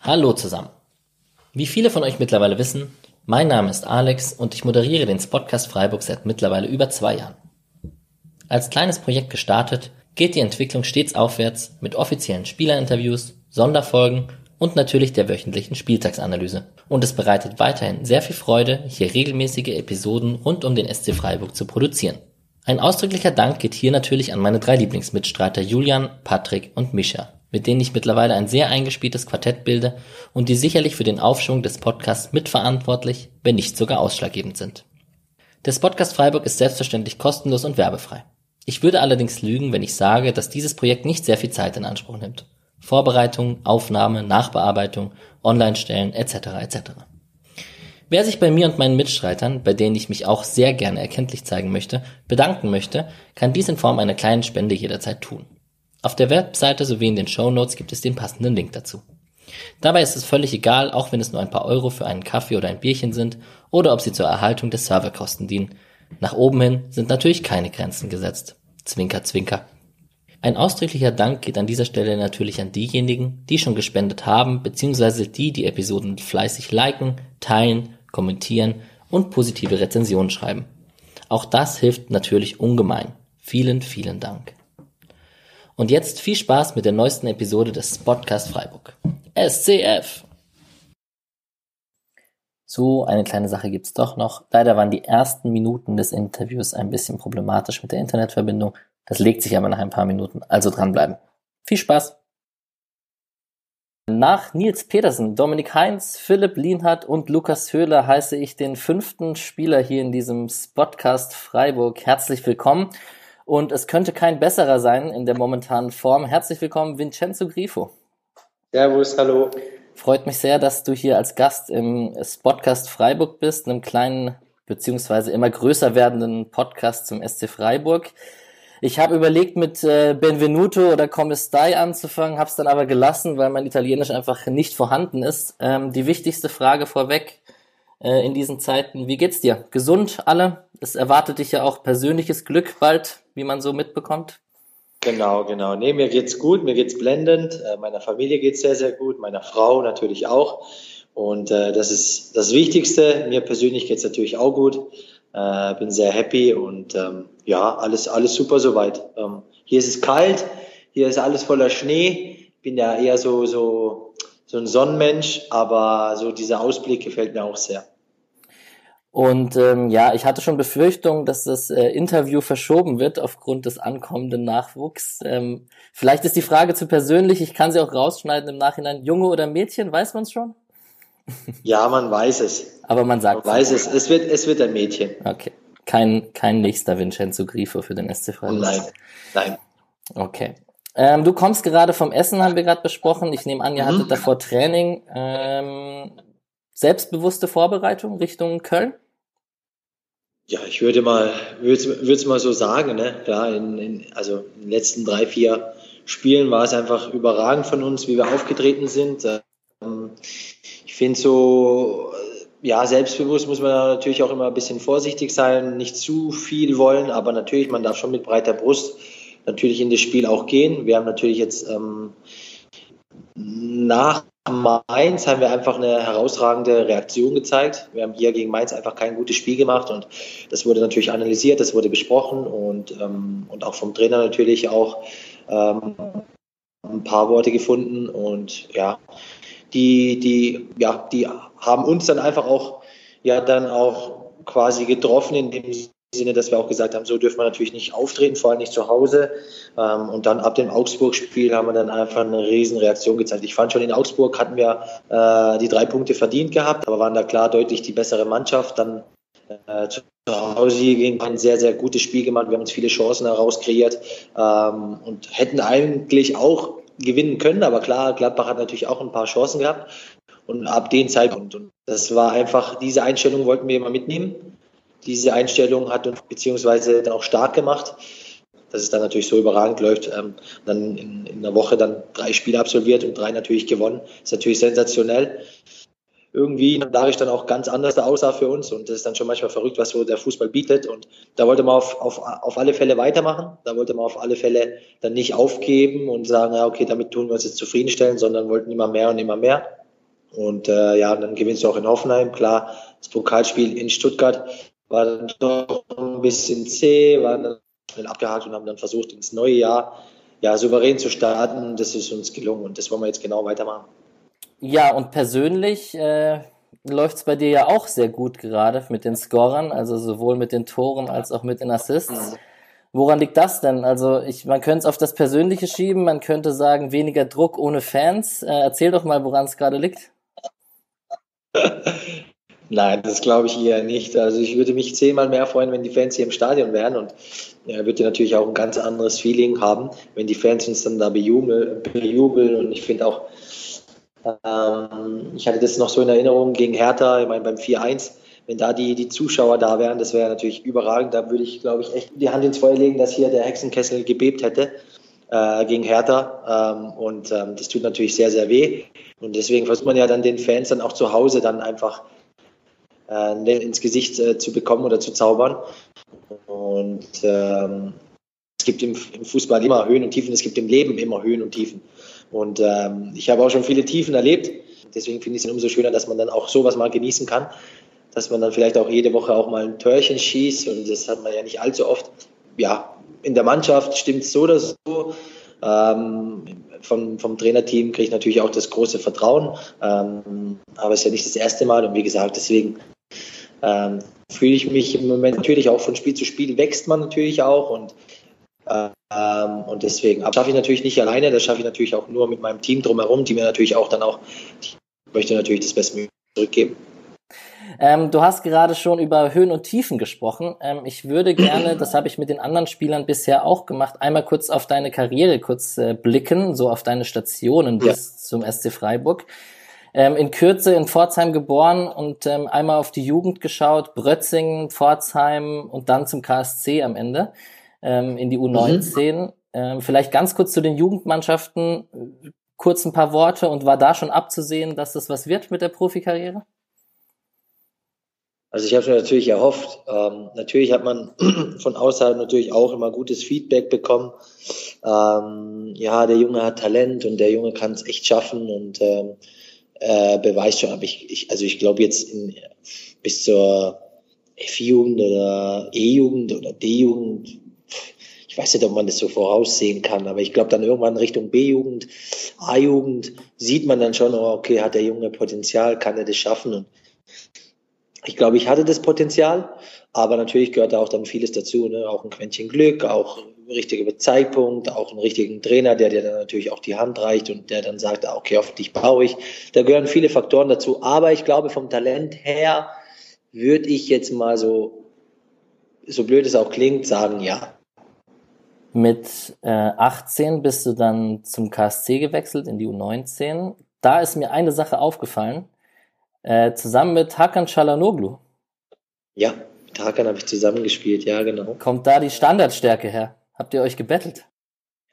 Hallo zusammen. Wie viele von euch mittlerweile wissen, mein Name ist Alex und ich moderiere den Spotcast Freiburg seit mittlerweile über zwei Jahren. Als kleines Projekt gestartet, geht die Entwicklung stets aufwärts mit offiziellen Spielerinterviews, Sonderfolgen und natürlich der wöchentlichen Spieltagsanalyse. Und es bereitet weiterhin sehr viel Freude, hier regelmäßige Episoden rund um den SC Freiburg zu produzieren. Ein ausdrücklicher Dank geht hier natürlich an meine drei Lieblingsmitstreiter Julian, Patrick und Mischa, mit denen ich mittlerweile ein sehr eingespieltes Quartett bilde und die sicherlich für den Aufschwung des Podcasts mitverantwortlich, wenn nicht sogar ausschlaggebend sind. Der Podcast Freiburg ist selbstverständlich kostenlos und werbefrei. Ich würde allerdings lügen, wenn ich sage, dass dieses Projekt nicht sehr viel Zeit in Anspruch nimmt. Vorbereitung, Aufnahme, Nachbearbeitung, Online-Stellen etc. etc. Wer sich bei mir und meinen Mitstreitern, bei denen ich mich auch sehr gerne erkenntlich zeigen möchte, bedanken möchte, kann dies in Form einer kleinen Spende jederzeit tun. Auf der Webseite sowie in den Show Notes gibt es den passenden Link dazu. Dabei ist es völlig egal, auch wenn es nur ein paar Euro für einen Kaffee oder ein Bierchen sind oder ob sie zur Erhaltung der Serverkosten dienen. Nach oben hin sind natürlich keine Grenzen gesetzt. Zwinker, zwinker. Ein ausdrücklicher Dank geht an dieser Stelle natürlich an diejenigen, die schon gespendet haben, beziehungsweise die die Episoden fleißig liken, teilen, kommentieren und positive Rezensionen schreiben. Auch das hilft natürlich ungemein. Vielen, vielen Dank. Und jetzt viel Spaß mit der neuesten Episode des Podcast Freiburg. SCF! So, eine kleine Sache gibt's doch noch. Leider waren die ersten Minuten des Interviews ein bisschen problematisch mit der Internetverbindung das legt sich aber nach ein paar Minuten, also dranbleiben. Viel Spaß! Nach Nils Petersen, Dominik Heinz, Philipp Lienhardt und Lukas Höhler heiße ich den fünften Spieler hier in diesem Spotcast Freiburg herzlich willkommen. Und es könnte kein besserer sein in der momentanen Form. Herzlich willkommen, Vincenzo Grifo. Servus, hallo. Freut mich sehr, dass du hier als Gast im Spotcast Freiburg bist, einem kleinen beziehungsweise immer größer werdenden Podcast zum SC Freiburg. Ich habe überlegt, mit äh, Benvenuto oder Come anzufangen, habe es dann aber gelassen, weil mein Italienisch einfach nicht vorhanden ist. Ähm, die wichtigste Frage vorweg äh, in diesen Zeiten, wie geht's dir? Gesund alle? Es erwartet dich ja auch persönliches Glück bald, wie man so mitbekommt. Genau, genau. Nee, mir geht's gut, mir geht's blendend. Äh, meiner Familie geht's sehr, sehr gut, meiner Frau natürlich auch. Und äh, das ist das Wichtigste. Mir persönlich geht's natürlich auch gut. Äh, bin sehr happy und ähm, ja, alles, alles super soweit. Ähm, hier ist es kalt, hier ist alles voller Schnee. Bin ja eher so, so, so ein Sonnenmensch, aber so dieser Ausblick gefällt mir auch sehr. Und ähm, ja, ich hatte schon Befürchtung, dass das äh, Interview verschoben wird aufgrund des ankommenden Nachwuchs. Ähm, vielleicht ist die Frage zu persönlich, ich kann sie auch rausschneiden im Nachhinein. Junge oder Mädchen, weiß man es schon? Ja, man weiß es. Aber man sagt man weiß es. Es wird, es wird ein Mädchen. Okay. Kein, kein nächster Vincenzo Grifo für den SC Freiburg. Nein, nein. Okay. Ähm, du kommst gerade vom Essen, haben wir gerade besprochen. Ich nehme an, ihr mhm. hattet davor Training. Ähm, selbstbewusste Vorbereitung Richtung Köln? Ja, ich würde mal, würde es mal so sagen, ne? Ja, in, in, also in den letzten drei, vier Spielen war es einfach überragend von uns, wie wir aufgetreten sind. Ähm, ich finde so, ja, selbstbewusst muss man natürlich auch immer ein bisschen vorsichtig sein, nicht zu viel wollen, aber natürlich, man darf schon mit breiter Brust natürlich in das Spiel auch gehen. Wir haben natürlich jetzt ähm, nach Mainz haben wir einfach eine herausragende Reaktion gezeigt. Wir haben hier gegen Mainz einfach kein gutes Spiel gemacht und das wurde natürlich analysiert, das wurde besprochen und, ähm, und auch vom Trainer natürlich auch ähm, ein paar Worte gefunden und ja, die, die, ja, die haben uns dann einfach auch, ja, dann auch quasi getroffen in dem Sinne, dass wir auch gesagt haben, so dürfen wir natürlich nicht auftreten, vor allem nicht zu Hause. Ähm, und dann ab dem Augsburg-Spiel haben wir dann einfach eine riesen Reaktion gezeigt. Ich fand schon in Augsburg hatten wir äh, die drei Punkte verdient gehabt, aber waren da klar deutlich die bessere Mannschaft. Dann äh, zu Hause gegen ein sehr, sehr gutes Spiel gemacht. Wir haben uns viele Chancen heraus kreiert ähm, und hätten eigentlich auch gewinnen können. Aber klar, Gladbach hat natürlich auch ein paar Chancen gehabt. Und ab dem Zeitpunkt, und das war einfach, diese Einstellung wollten wir immer mitnehmen. Diese Einstellung hat uns beziehungsweise auch stark gemacht, dass es dann natürlich so überragend läuft. Ähm, dann in, in einer Woche dann drei Spiele absolviert und drei natürlich gewonnen. ist natürlich sensationell. Irgendwie dadurch dann auch ganz anders aussah für uns. Und das ist dann schon manchmal verrückt, was so der Fußball bietet. Und da wollte man auf, auf, auf alle Fälle weitermachen. Da wollte man auf alle Fälle dann nicht aufgeben und sagen, ja, okay, damit tun wir uns jetzt zufriedenstellen, sondern wollten immer mehr und immer mehr. Und äh, ja, dann gewinnst du auch in Hoffenheim. Klar, das Pokalspiel in Stuttgart war dann doch ein bisschen zäh, waren dann schnell abgehakt und haben dann versucht, ins neue Jahr ja, souverän zu starten. Das ist uns gelungen und das wollen wir jetzt genau weitermachen. Ja, und persönlich äh, läuft es bei dir ja auch sehr gut gerade mit den Scorern, also sowohl mit den Toren als auch mit den Assists. Mhm. Woran liegt das denn? Also ich, man könnte es auf das Persönliche schieben, man könnte sagen, weniger Druck ohne Fans. Äh, erzähl doch mal, woran es gerade liegt. Nein, das glaube ich eher nicht. Also ich würde mich zehnmal mehr freuen, wenn die Fans hier im Stadion wären und ja, würde natürlich auch ein ganz anderes Feeling haben, wenn die Fans uns dann da bejubeln. bejubeln. Und ich finde auch, ähm, ich hatte das noch so in Erinnerung gegen Hertha, ich meine beim 4-1, wenn da die, die Zuschauer da wären, das wäre natürlich überragend. Da würde ich, glaube ich, echt die Hand ins Feuer legen, dass hier der Hexenkessel gebebt hätte äh, gegen Hertha. Ähm, und ähm, das tut natürlich sehr, sehr weh. Und deswegen versucht man ja dann den Fans dann auch zu Hause dann einfach äh, ins Gesicht äh, zu bekommen oder zu zaubern. Und ähm, es gibt im, im, Fußball immer Höhen und Tiefen, es gibt im Leben immer Höhen und Tiefen. Und ähm, ich habe auch schon viele Tiefen erlebt. Deswegen finde ich es umso schöner, dass man dann auch sowas mal genießen kann. Dass man dann vielleicht auch jede Woche auch mal ein Törchen schießt. Und das hat man ja nicht allzu oft. Ja, in der Mannschaft stimmt es so oder so. Ähm, vom, vom Trainerteam kriege ich natürlich auch das große Vertrauen. Ähm, aber es ist ja nicht das erste Mal. Und wie gesagt, deswegen ähm, fühle ich mich im Moment natürlich auch von Spiel zu Spiel wächst man natürlich auch und und deswegen aber schaffe ich natürlich nicht alleine, das schaffe ich natürlich auch nur mit meinem Team drumherum, die mir natürlich auch dann auch, ich möchte natürlich das Beste zurückgeben. Ähm, du hast gerade schon über Höhen und Tiefen gesprochen. Ähm, ich würde gerne, das habe ich mit den anderen Spielern bisher auch gemacht, einmal kurz auf deine Karriere kurz äh, blicken, so auf deine Stationen bis ja. zum SC Freiburg. Ähm, in Kürze in Pforzheim geboren und ähm, einmal auf die Jugend geschaut, Brötzingen, Pforzheim und dann zum KSC am Ende ähm, in die U19. Mhm. Ähm, vielleicht ganz kurz zu den Jugendmannschaften, kurz ein paar Worte und war da schon abzusehen, dass das was wird mit der Profikarriere? Also ich habe mir natürlich erhofft. Ähm, natürlich hat man von außerhalb natürlich auch immer gutes Feedback bekommen. Ähm, ja, der Junge hat Talent und der Junge kann es echt schaffen und ähm, äh, beweist schon. Aber ich, ich also ich glaube jetzt in, bis zur F-Jugend oder E-Jugend oder D-Jugend, ich weiß nicht, ob man das so voraussehen kann, aber ich glaube dann irgendwann Richtung B-Jugend, A-Jugend sieht man dann schon, oh, okay, hat der Junge Potenzial, kann er das schaffen und ich glaube, ich hatte das Potenzial, aber natürlich gehört da auch dann vieles dazu, ne? auch ein Quäntchen Glück, auch richtiger Zeitpunkt, auch einen richtigen Trainer, der dir dann natürlich auch die Hand reicht und der dann sagt, ah, okay, auf dich baue ich. Da gehören viele Faktoren dazu. Aber ich glaube, vom Talent her würde ich jetzt mal so, so blöd es auch klingt, sagen, ja. Mit äh, 18 bist du dann zum KSC gewechselt in die U19. Da ist mir eine Sache aufgefallen. Äh, zusammen mit Hakan Çalhanoğlu. Ja, mit Hakan habe ich zusammengespielt, ja, genau. Kommt da die Standardstärke her? Habt ihr euch gebettelt?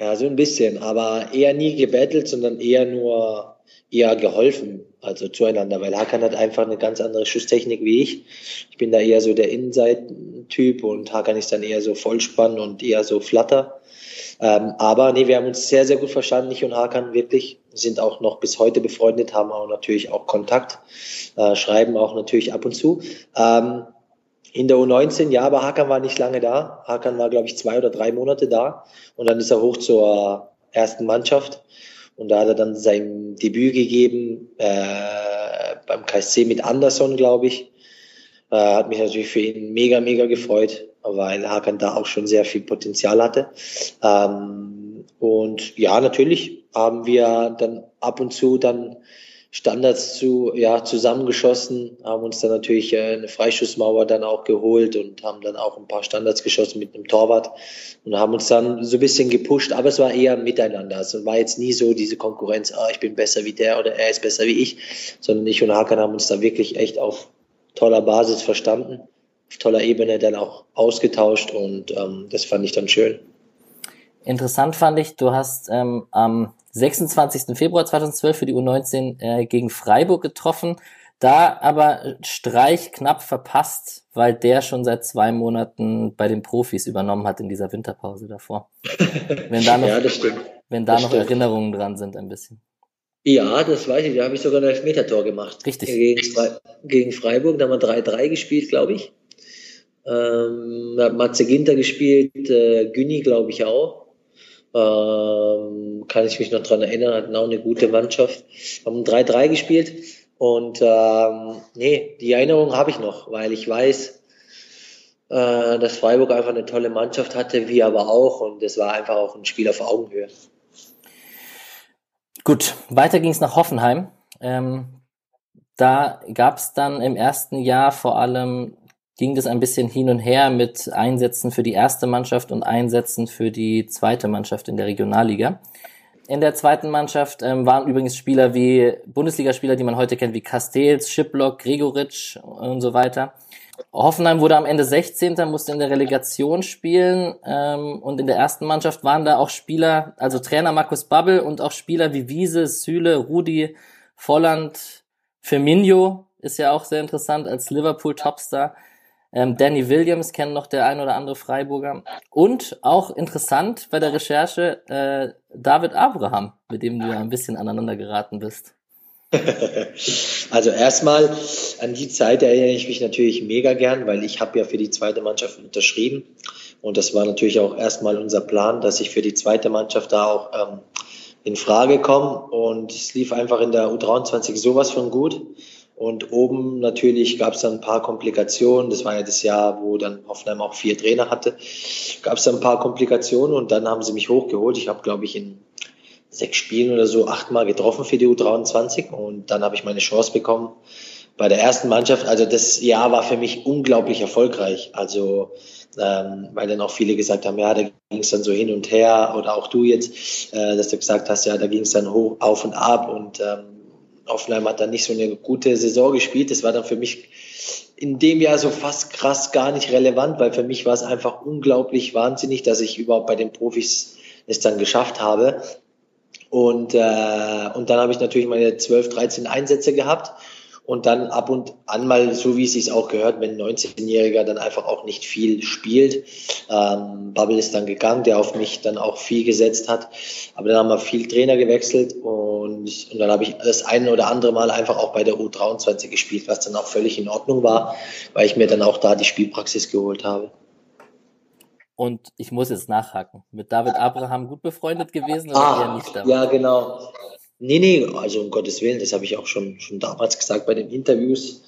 Ja, so ein bisschen, aber eher nie gebettelt, sondern eher nur eher geholfen, also zueinander, weil Hakan hat einfach eine ganz andere Schusstechnik wie ich. Ich bin da eher so der Innenseitentyp und Hakan ist dann eher so Vollspann und eher so Flatter. Ähm, aber nee, wir haben uns sehr, sehr gut verstanden, ich und Hakan wirklich, sind auch noch bis heute befreundet, haben auch natürlich auch Kontakt, äh, schreiben auch natürlich ab und zu. Ähm, in der U19, ja, aber Hakan war nicht lange da. Hakan war, glaube ich, zwei oder drei Monate da. Und dann ist er hoch zur ersten Mannschaft. Und da hat er dann sein Debüt gegeben äh, beim KSC mit Anderson, glaube ich. Äh, hat mich natürlich für ihn mega, mega gefreut, weil Hakan da auch schon sehr viel Potenzial hatte. Ähm, und ja, natürlich haben wir dann ab und zu dann Standards zu, ja, zusammengeschossen, haben uns dann natürlich äh, eine Freischussmauer dann auch geholt und haben dann auch ein paar Standards geschossen mit einem Torwart und haben uns dann so ein bisschen gepusht, aber es war eher miteinander. Also war jetzt nie so diese Konkurrenz, ah, ich bin besser wie der oder er ist besser wie ich, sondern ich und Hakan haben uns da wirklich echt auf toller Basis verstanden, auf toller Ebene dann auch ausgetauscht und ähm, das fand ich dann schön. Interessant fand ich, du hast ähm, am 26. Februar 2012 für die U19 äh, gegen Freiburg getroffen. Da aber Streich knapp verpasst, weil der schon seit zwei Monaten bei den Profis übernommen hat in dieser Winterpause davor. Wenn da noch, ja, Wenn da das noch stimmt. Erinnerungen dran sind ein bisschen. Ja, das weiß ich. Da habe ich sogar ein Elfmeter-Tor gemacht. Richtig. Gegen, Fre gegen Freiburg, da haben wir 3-3 gespielt, glaube ich. Ähm, da hat Matze Ginter gespielt, äh, Günni, glaube ich, auch. Ähm, kann ich mich noch dran erinnern, hatten auch eine gute Mannschaft. Haben 3-3 gespielt. Und ähm, nee, die Erinnerung habe ich noch, weil ich weiß, äh, dass Freiburg einfach eine tolle Mannschaft hatte, wir aber auch. Und es war einfach auch ein Spiel auf Augenhöhe. Gut, weiter ging es nach Hoffenheim. Ähm, da gab es dann im ersten Jahr vor allem, ging das ein bisschen hin und her mit Einsätzen für die erste Mannschaft und Einsätzen für die zweite Mannschaft in der Regionalliga. In der zweiten Mannschaft ähm, waren übrigens Spieler wie Bundesligaspieler, die man heute kennt, wie Castells, Schiplock, Gregoritsch und so weiter. Hoffenheim wurde am Ende 16. musste in der Relegation spielen ähm, und in der ersten Mannschaft waren da auch Spieler, also Trainer Markus Babbel und auch Spieler wie Wiese, Süle, Rudi, Volland, Firmino ist ja auch sehr interessant als Liverpool-Topstar. Ähm, Danny Williams kennen noch der ein oder andere Freiburger. Und auch interessant bei der Recherche äh, David Abraham, mit dem du ja ein bisschen aneinander geraten bist. also erstmal an die Zeit erinnere ich mich natürlich mega gern, weil ich habe ja für die zweite Mannschaft unterschrieben und das war natürlich auch erstmal unser Plan, dass ich für die zweite Mannschaft da auch ähm, in Frage komme und es lief einfach in der U23 sowas von gut und oben natürlich gab es dann ein paar Komplikationen. Das war ja das Jahr, wo dann Hoffenheim auch vier Trainer hatte. Gab es dann ein paar Komplikationen und dann haben sie mich hochgeholt. Ich habe, glaube ich, in sechs Spielen oder so achtmal getroffen für die U23 und dann habe ich meine Chance bekommen bei der ersten Mannschaft. Also das Jahr war für mich unglaublich erfolgreich. Also ähm, weil dann auch viele gesagt haben, ja, da ging es dann so hin und her oder auch du jetzt, äh, dass du gesagt hast, ja, da ging es dann hoch auf und ab und ähm, Offenheim hat dann nicht so eine gute Saison gespielt. Das war dann für mich in dem Jahr so fast krass gar nicht relevant, weil für mich war es einfach unglaublich wahnsinnig, dass ich überhaupt bei den Profis es dann geschafft habe. Und, äh, und dann habe ich natürlich meine 12, 13 Einsätze gehabt und dann ab und an mal, so wie es sich auch gehört, wenn ein 19-Jähriger dann einfach auch nicht viel spielt. Ähm, Bubble ist dann gegangen, der auf mich dann auch viel gesetzt hat. Aber dann haben wir viel Trainer gewechselt und, und dann habe ich das eine oder andere Mal einfach auch bei der U23 gespielt, was dann auch völlig in Ordnung war, weil ich mir dann auch da die Spielpraxis geholt habe. Und ich muss jetzt nachhaken. Mit David Abraham gut befreundet gewesen oder ah, eher nicht? Damit? Ja, genau. Nee, nee, also um Gottes Willen, das habe ich auch schon, schon damals gesagt bei den Interviews,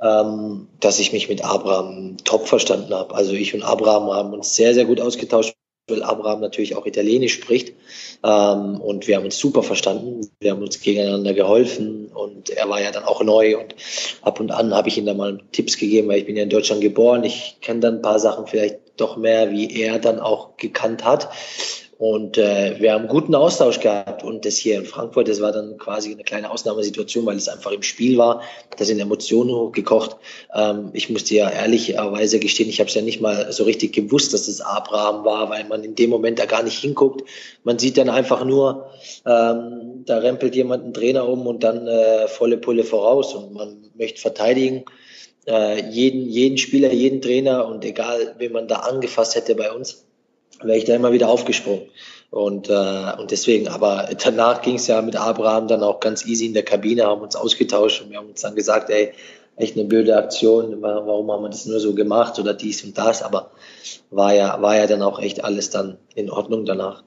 ähm, dass ich mich mit Abraham top verstanden habe. Also ich und Abraham haben uns sehr, sehr gut ausgetauscht, weil Abraham natürlich auch Italienisch spricht. Ähm, und wir haben uns super verstanden. Wir haben uns gegeneinander geholfen und er war ja dann auch neu und ab und an habe ich ihm dann mal Tipps gegeben, weil ich bin ja in Deutschland geboren. Ich kenne dann ein paar Sachen vielleicht doch mehr, wie er dann auch gekannt hat. Und äh, wir haben guten Austausch gehabt. Und das hier in Frankfurt, das war dann quasi eine kleine Ausnahmesituation, weil es einfach im Spiel war. Da sind Emotionen hochgekocht. Ähm, ich musste ja ehrlicherweise gestehen, ich habe es ja nicht mal so richtig gewusst, dass es Abraham war, weil man in dem Moment da gar nicht hinguckt. Man sieht dann einfach nur, ähm, da rempelt jemand einen Trainer um und dann äh, volle Pulle voraus. Und man möchte verteidigen. Äh, jeden, jeden Spieler, jeden Trainer und egal, wen man da angefasst hätte bei uns wäre ich da immer wieder aufgesprungen. Und, äh, und deswegen, aber danach ging es ja mit Abraham dann auch ganz easy in der Kabine, haben uns ausgetauscht und wir haben uns dann gesagt, ey, echt eine blöde Aktion, warum haben wir das nur so gemacht oder dies und das, aber war ja, war ja dann auch echt alles dann in Ordnung danach.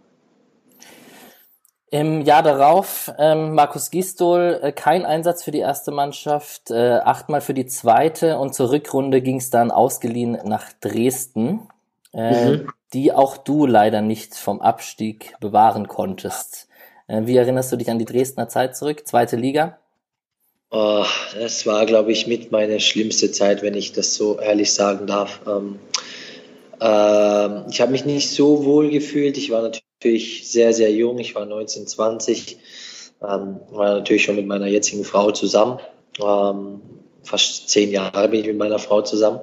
Im Jahr darauf ähm, Markus Gistol äh, kein Einsatz für die erste Mannschaft, äh, achtmal für die zweite und zur Rückrunde ging es dann ausgeliehen nach Dresden. Äh, mhm die auch du leider nicht vom Abstieg bewahren konntest. Äh, wie erinnerst du dich an die Dresdner Zeit zurück? Zweite Liga? Oh, das war, glaube ich, mit meine schlimmste Zeit, wenn ich das so ehrlich sagen darf. Ähm, äh, ich habe mich nicht so wohl gefühlt. Ich war natürlich sehr, sehr jung. Ich war 19, 20. Ähm, war natürlich schon mit meiner jetzigen Frau zusammen. Ähm, fast zehn Jahre bin ich mit meiner Frau zusammen.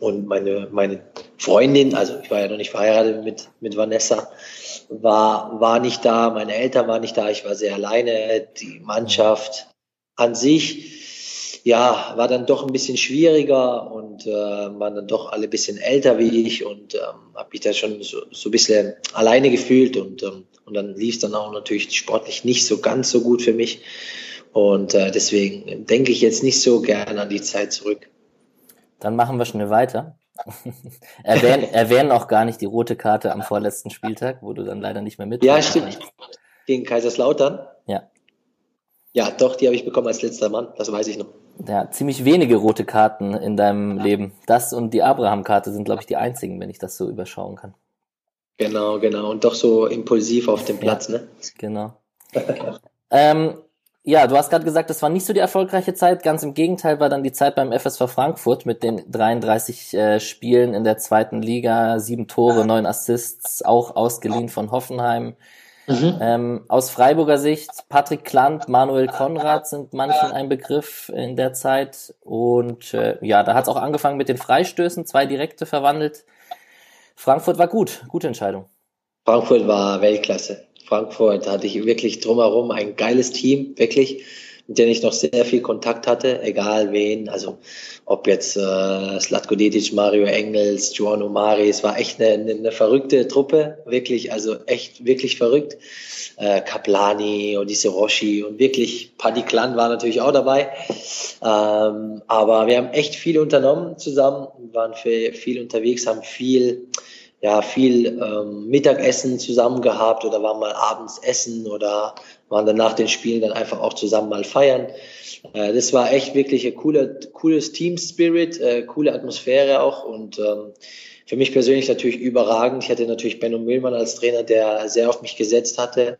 Und meine, meine Freundin, also ich war ja noch nicht verheiratet mit, mit Vanessa, war, war nicht da, meine Eltern waren nicht da, ich war sehr alleine, die Mannschaft an sich, ja, war dann doch ein bisschen schwieriger und äh, waren dann doch alle ein bisschen älter wie ich und ähm, habe mich da schon so, so ein bisschen alleine gefühlt und, ähm, und dann lief es dann auch natürlich sportlich nicht so ganz so gut für mich. Und äh, deswegen denke ich jetzt nicht so gern an die Zeit zurück. Dann machen wir schnell weiter. erwähnen, erwähnen auch gar nicht die rote Karte am vorletzten Spieltag, wo du dann leider nicht mehr mit. Ja, stimmt. Gegen Kaiserslautern? Ja. Ja, doch, die habe ich bekommen als letzter Mann, das weiß ich noch. Ja, ziemlich wenige rote Karten in deinem ja. Leben. Das und die Abraham-Karte sind, glaube ich, die einzigen, wenn ich das so überschauen kann. Genau, genau. Und doch so impulsiv auf dem Platz, ja, ne? Genau. ähm, ja, du hast gerade gesagt, das war nicht so die erfolgreiche Zeit. Ganz im Gegenteil war dann die Zeit beim FSV Frankfurt mit den 33 äh, Spielen in der zweiten Liga, sieben Tore, neun Assists, auch ausgeliehen von Hoffenheim. Mhm. Ähm, aus Freiburger Sicht, Patrick Klant, Manuel Konrad sind manchen ein Begriff in der Zeit. Und äh, ja, da hat es auch angefangen mit den Freistößen, zwei direkte verwandelt. Frankfurt war gut, gute Entscheidung. Frankfurt war Weltklasse. Frankfurt hatte ich wirklich drumherum ein geiles Team, wirklich, mit dem ich noch sehr viel Kontakt hatte, egal wen, also ob jetzt äh, Slatko Dedic, Mario Engels, Joan Omari, es war echt eine, eine, verrückte Truppe, wirklich, also echt wirklich verrückt. Äh, Kaplani, Odisse Roshi und wirklich Paddy Klan war natürlich auch dabei. Ähm, aber wir haben echt viel unternommen zusammen, waren für viel unterwegs, haben viel ja viel ähm, Mittagessen zusammen gehabt oder waren mal abends essen oder waren dann nach den Spielen dann einfach auch zusammen mal feiern. Äh, das war echt wirklich ein cooler, cooles Team Spirit, äh, coole Atmosphäre auch und ähm, für mich persönlich natürlich überragend. Ich hatte natürlich Benno Müllmann als Trainer, der sehr auf mich gesetzt hatte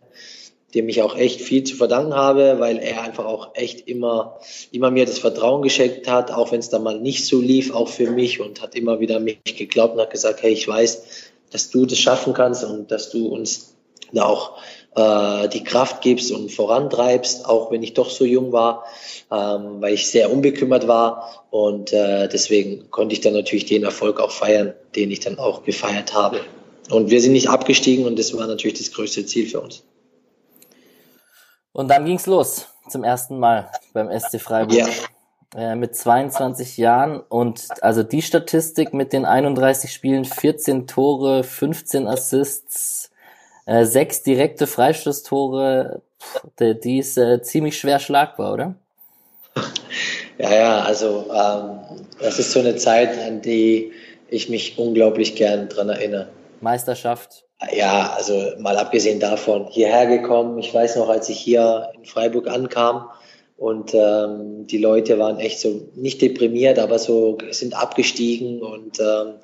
dem ich auch echt viel zu verdanken habe, weil er einfach auch echt immer, immer mir das Vertrauen geschenkt hat, auch wenn es dann mal nicht so lief, auch für mich und hat immer wieder mich geglaubt und hat gesagt, hey, ich weiß, dass du das schaffen kannst und dass du uns da auch äh, die Kraft gibst und vorantreibst, auch wenn ich doch so jung war, ähm, weil ich sehr unbekümmert war und äh, deswegen konnte ich dann natürlich den Erfolg auch feiern, den ich dann auch gefeiert habe. Und wir sind nicht abgestiegen und das war natürlich das größte Ziel für uns. Und dann ging's los zum ersten Mal beim SC Freiburg. Ja. Äh, mit 22 Jahren und also die Statistik mit den 31 Spielen, 14 Tore, 15 Assists, äh, sechs direkte Freistoßtore, die, die ist äh, ziemlich schwer schlagbar, oder? Ja, ja, also ähm, das ist so eine Zeit, an die ich mich unglaublich gern dran erinnere. Meisterschaft, ja, also mal abgesehen davon, hierher gekommen. Ich weiß noch, als ich hier in Freiburg ankam und ähm, die Leute waren echt so nicht deprimiert, aber so sind abgestiegen und, ähm,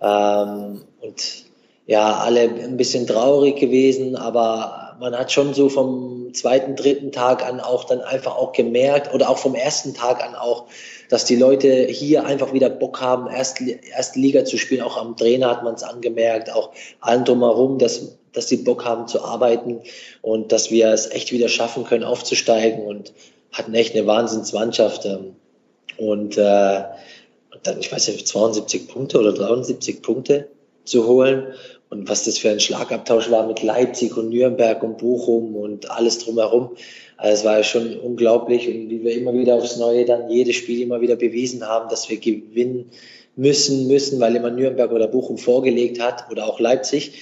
ähm, und ja, alle ein bisschen traurig gewesen, aber man hat schon so vom zweiten, dritten Tag an auch dann einfach auch gemerkt oder auch vom ersten Tag an auch, dass die Leute hier einfach wieder Bock haben, erste, erste Liga zu spielen. Auch am Trainer hat man es angemerkt, auch allen drumherum, dass, dass die Bock haben zu arbeiten und dass wir es echt wieder schaffen können, aufzusteigen und hatten echt eine Wahnsinnsmannschaft. Ähm, und, äh, und dann, ich weiß nicht, 72 Punkte oder 73 Punkte zu holen. Und was das für ein Schlagabtausch war mit Leipzig und Nürnberg und Bochum und alles drumherum. Also es war ja schon unglaublich und wie wir immer wieder aufs Neue dann jedes Spiel immer wieder bewiesen haben, dass wir gewinnen müssen, müssen, weil immer Nürnberg oder Bochum vorgelegt hat oder auch Leipzig.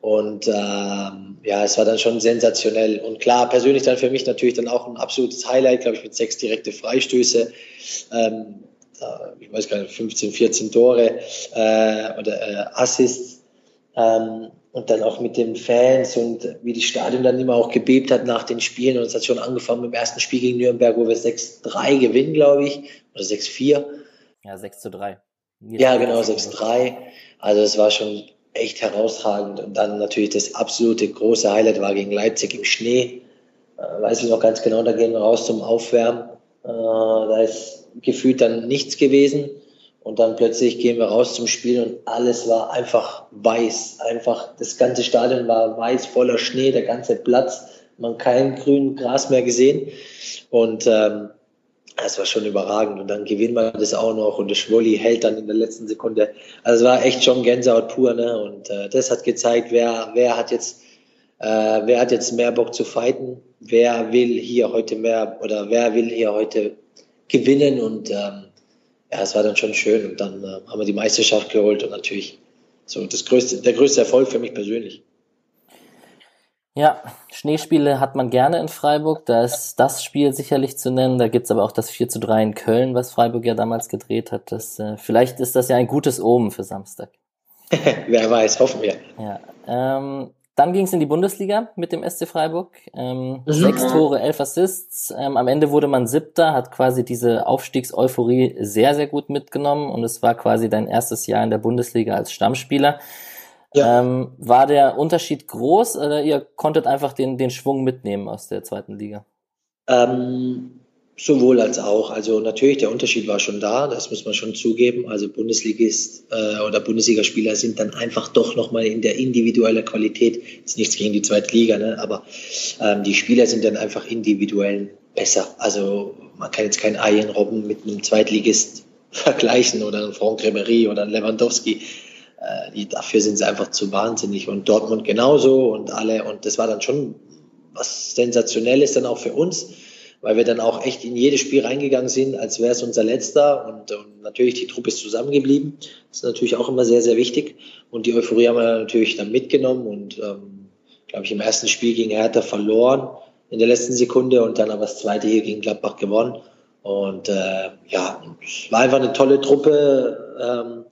Und ähm, ja, es war dann schon sensationell. Und klar, persönlich dann für mich natürlich dann auch ein absolutes Highlight, glaube ich, mit sechs direkte Freistöße. Ähm, ich weiß gar nicht, 15, 14 Tore äh, oder äh, Assists. Ähm, und dann auch mit den Fans und wie die Stadion dann immer auch gebebt hat nach den Spielen. Und es hat schon angefangen mit dem ersten Spiel gegen Nürnberg, wo wir 6-3 gewinnen, glaube ich, oder 6-4. Ja, 6 zu 3. Ja, genau, 6-3. Also es war schon echt herausragend. Und dann natürlich das absolute große Highlight war gegen Leipzig im Schnee. Äh, weiß ich noch ganz genau, da gehen wir raus zum Aufwärmen. Äh, da ist gefühlt dann nichts gewesen. Und dann plötzlich gehen wir raus zum Spiel und alles war einfach weiß. Einfach das ganze Stadion war weiß, voller Schnee, der ganze Platz. Man kein grünen Gras mehr gesehen. Und ähm, das war schon überragend. Und dann gewinnen wir das auch noch und der Schwolli hält dann in der letzten Sekunde. Also es war echt schon Gänsehaut pur. Ne? Und äh, das hat gezeigt, wer, wer hat jetzt äh, wer hat jetzt mehr Bock zu fighten? Wer will hier heute mehr oder wer will hier heute gewinnen und ähm, ja, es war dann schon schön und dann äh, haben wir die Meisterschaft geholt und natürlich so das größte, der größte Erfolg für mich persönlich. Ja, Schneespiele hat man gerne in Freiburg. Da ist das Spiel sicherlich zu nennen. Da gibt's aber auch das 4 zu 3 in Köln, was Freiburg ja damals gedreht hat. Das, äh, vielleicht ist das ja ein gutes Omen für Samstag. Wer weiß, hoffen wir. Ja, ähm, dann ging es in die Bundesliga mit dem SC Freiburg. Ähm, mhm. Sechs Tore, elf Assists. Ähm, am Ende wurde man Siebter, hat quasi diese Aufstiegseuphorie sehr, sehr gut mitgenommen und es war quasi dein erstes Jahr in der Bundesliga als Stammspieler. Ja. Ähm, war der Unterschied groß oder ihr konntet einfach den, den Schwung mitnehmen aus der zweiten Liga? Ähm, sowohl als auch. Also natürlich, der Unterschied war schon da, das muss man schon zugeben. Also Bundesligist äh, oder Bundesligaspieler sind dann einfach doch nochmal in der individuellen Qualität, ist nichts gegen die zweite Liga, ne? aber ähm, die Spieler sind dann einfach individuell besser. Also man kann jetzt keinen Ian Robben mit einem Zweitligist vergleichen oder einen Franck Ribéry oder einen Lewandowski äh, die, dafür sind sie einfach zu wahnsinnig. Und Dortmund genauso und alle. Und das war dann schon was Sensationelles dann auch für uns, weil wir dann auch echt in jedes Spiel reingegangen sind, als wäre es unser letzter. Und, und natürlich, die Truppe ist zusammengeblieben. Das ist natürlich auch immer sehr, sehr wichtig. Und die Euphorie haben wir natürlich dann mitgenommen und, ähm, glaube ich, im ersten Spiel gegen Hertha verloren in der letzten Sekunde und dann aber das zweite hier gegen Gladbach gewonnen. Und äh, ja, es war einfach eine tolle Truppe. Ähm,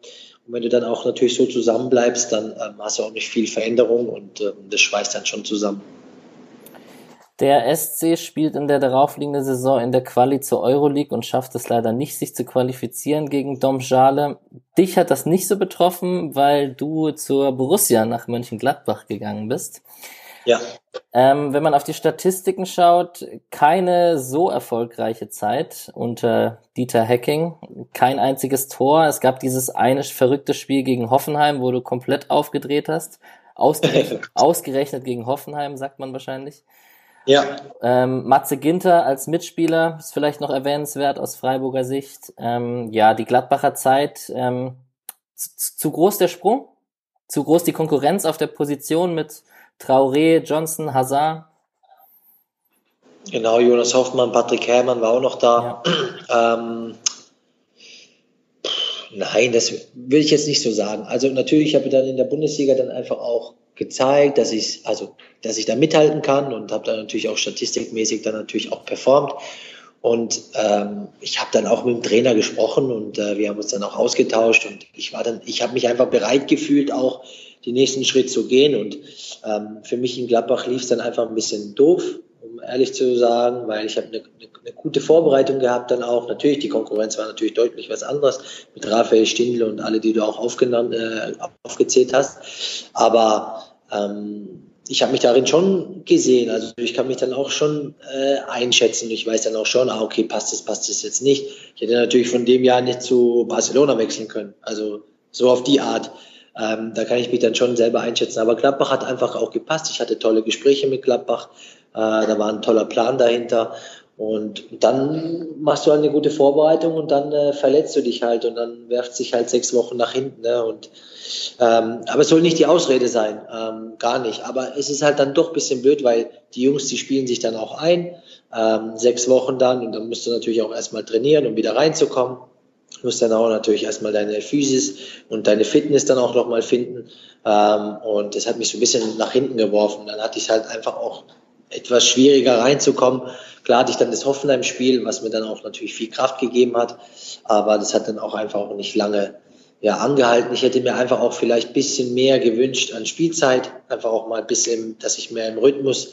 und wenn du dann auch natürlich so zusammenbleibst, dann ähm, hast du auch nicht viel Veränderung und ähm, das schweißt dann schon zusammen. Der SC spielt in der daraufliegenden Saison in der Quali zur Euroleague und schafft es leider nicht, sich zu qualifizieren gegen Dom Jale. Dich hat das nicht so betroffen, weil du zur Borussia nach Mönchengladbach gegangen bist. Ja. Ähm, wenn man auf die Statistiken schaut, keine so erfolgreiche Zeit unter Dieter Hecking. Kein einziges Tor. Es gab dieses eine verrückte Spiel gegen Hoffenheim, wo du komplett aufgedreht hast. Ausgerechnet, ausgerechnet gegen Hoffenheim, sagt man wahrscheinlich. Ja. Ähm, Matze Ginter als Mitspieler ist vielleicht noch erwähnenswert aus Freiburger Sicht. Ähm, ja, die Gladbacher Zeit. Ähm, zu, zu groß der Sprung? Zu groß die Konkurrenz auf der Position mit Traoré, Johnson, Hazard. Genau, Jonas Hoffmann, Patrick Herrmann war auch noch da. Ja. Ähm, nein, das will ich jetzt nicht so sagen. Also natürlich habe ich dann in der Bundesliga dann einfach auch gezeigt, dass ich also dass ich da mithalten kann und habe dann natürlich auch statistikmäßig dann natürlich auch performt. Und ähm, ich habe dann auch mit dem Trainer gesprochen und äh, wir haben uns dann auch ausgetauscht und ich war dann, ich habe mich einfach bereit gefühlt, auch die nächsten Schritt zu gehen. Und ähm, für mich in Gladbach lief es dann einfach ein bisschen doof, um ehrlich zu sagen, weil ich habe eine, eine, eine, gute Vorbereitung gehabt dann auch. Natürlich, die Konkurrenz war natürlich deutlich was anderes mit Raphael Stindl und alle, die du auch aufgenannt, äh, aufgezählt hast. Aber ähm, ich habe mich darin schon gesehen. Also ich kann mich dann auch schon äh, einschätzen. Ich weiß dann auch schon, ah, okay, passt es, passt es jetzt nicht. Ich hätte natürlich von dem Jahr nicht zu Barcelona wechseln können. Also so auf die Art. Ähm, da kann ich mich dann schon selber einschätzen. Aber Gladbach hat einfach auch gepasst. Ich hatte tolle Gespräche mit Gladbach. Äh, da war ein toller Plan dahinter. Und dann machst du eine gute Vorbereitung und dann äh, verletzt du dich halt und dann werft sich halt sechs Wochen nach hinten. Ne? Und, ähm, aber es soll nicht die Ausrede sein, ähm, gar nicht. Aber es ist halt dann doch ein bisschen blöd, weil die Jungs, die spielen sich dann auch ein, ähm, sechs Wochen dann und dann musst du natürlich auch erstmal trainieren, um wieder reinzukommen. Du musst dann auch natürlich erstmal deine Physis und deine Fitness dann auch nochmal finden. Ähm, und das hat mich so ein bisschen nach hinten geworfen. Dann hatte ich halt einfach auch etwas schwieriger reinzukommen. Klar hatte ich dann das Hoffenheim-Spiel, was mir dann auch natürlich viel Kraft gegeben hat. Aber das hat dann auch einfach auch nicht lange ja, angehalten. Ich hätte mir einfach auch vielleicht ein bisschen mehr gewünscht an Spielzeit. Einfach auch mal ein bisschen, dass ich mehr im Rhythmus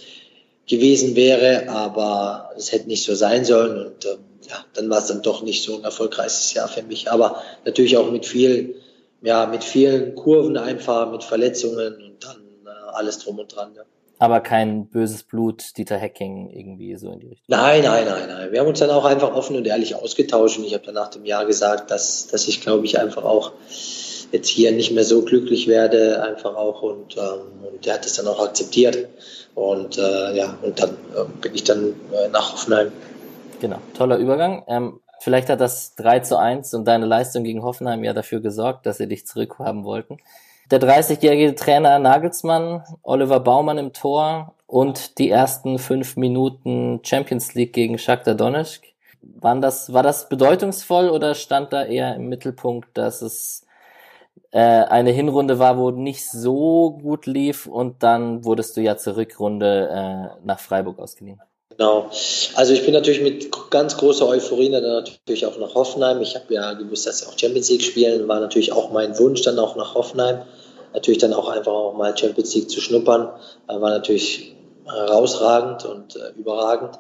gewesen wäre. Aber es hätte nicht so sein sollen. Und ähm, ja, dann war es dann doch nicht so ein erfolgreiches Jahr für mich. Aber natürlich auch mit viel, ja, mit vielen Kurven einfach, mit Verletzungen und dann äh, alles drum und dran. Ja. Aber kein böses Blut, Dieter Hacking irgendwie so in die Richtung. Nein, nein, nein, nein. Wir haben uns dann auch einfach offen und ehrlich ausgetauscht und ich habe dann nach dem Jahr gesagt, dass, dass ich glaube ich einfach auch jetzt hier nicht mehr so glücklich werde, einfach auch und, ähm, und der hat es dann auch akzeptiert und äh, ja, und dann äh, bin ich dann äh, nach Hoffenheim Genau, toller Übergang. Ähm, vielleicht hat das 3 zu 1 und deine Leistung gegen Hoffenheim ja dafür gesorgt, dass sie dich zurückhaben wollten. Der 30-jährige Trainer Nagelsmann, Oliver Baumann im Tor und die ersten fünf Minuten Champions League gegen Shakhtar Donetsk. waren das, war das bedeutungsvoll oder stand da eher im Mittelpunkt, dass es äh, eine Hinrunde war, wo nicht so gut lief und dann wurdest du ja zur Rückrunde äh, nach Freiburg ausgeliehen? Genau. Also ich bin natürlich mit ganz großer Euphorie dann natürlich auch nach Hoffenheim. Ich habe ja gewusst, dass sie auch Champions League spielen. War natürlich auch mein Wunsch dann auch nach Hoffenheim. Natürlich dann auch einfach auch mal Champions League zu schnuppern. War natürlich herausragend und äh, überragend.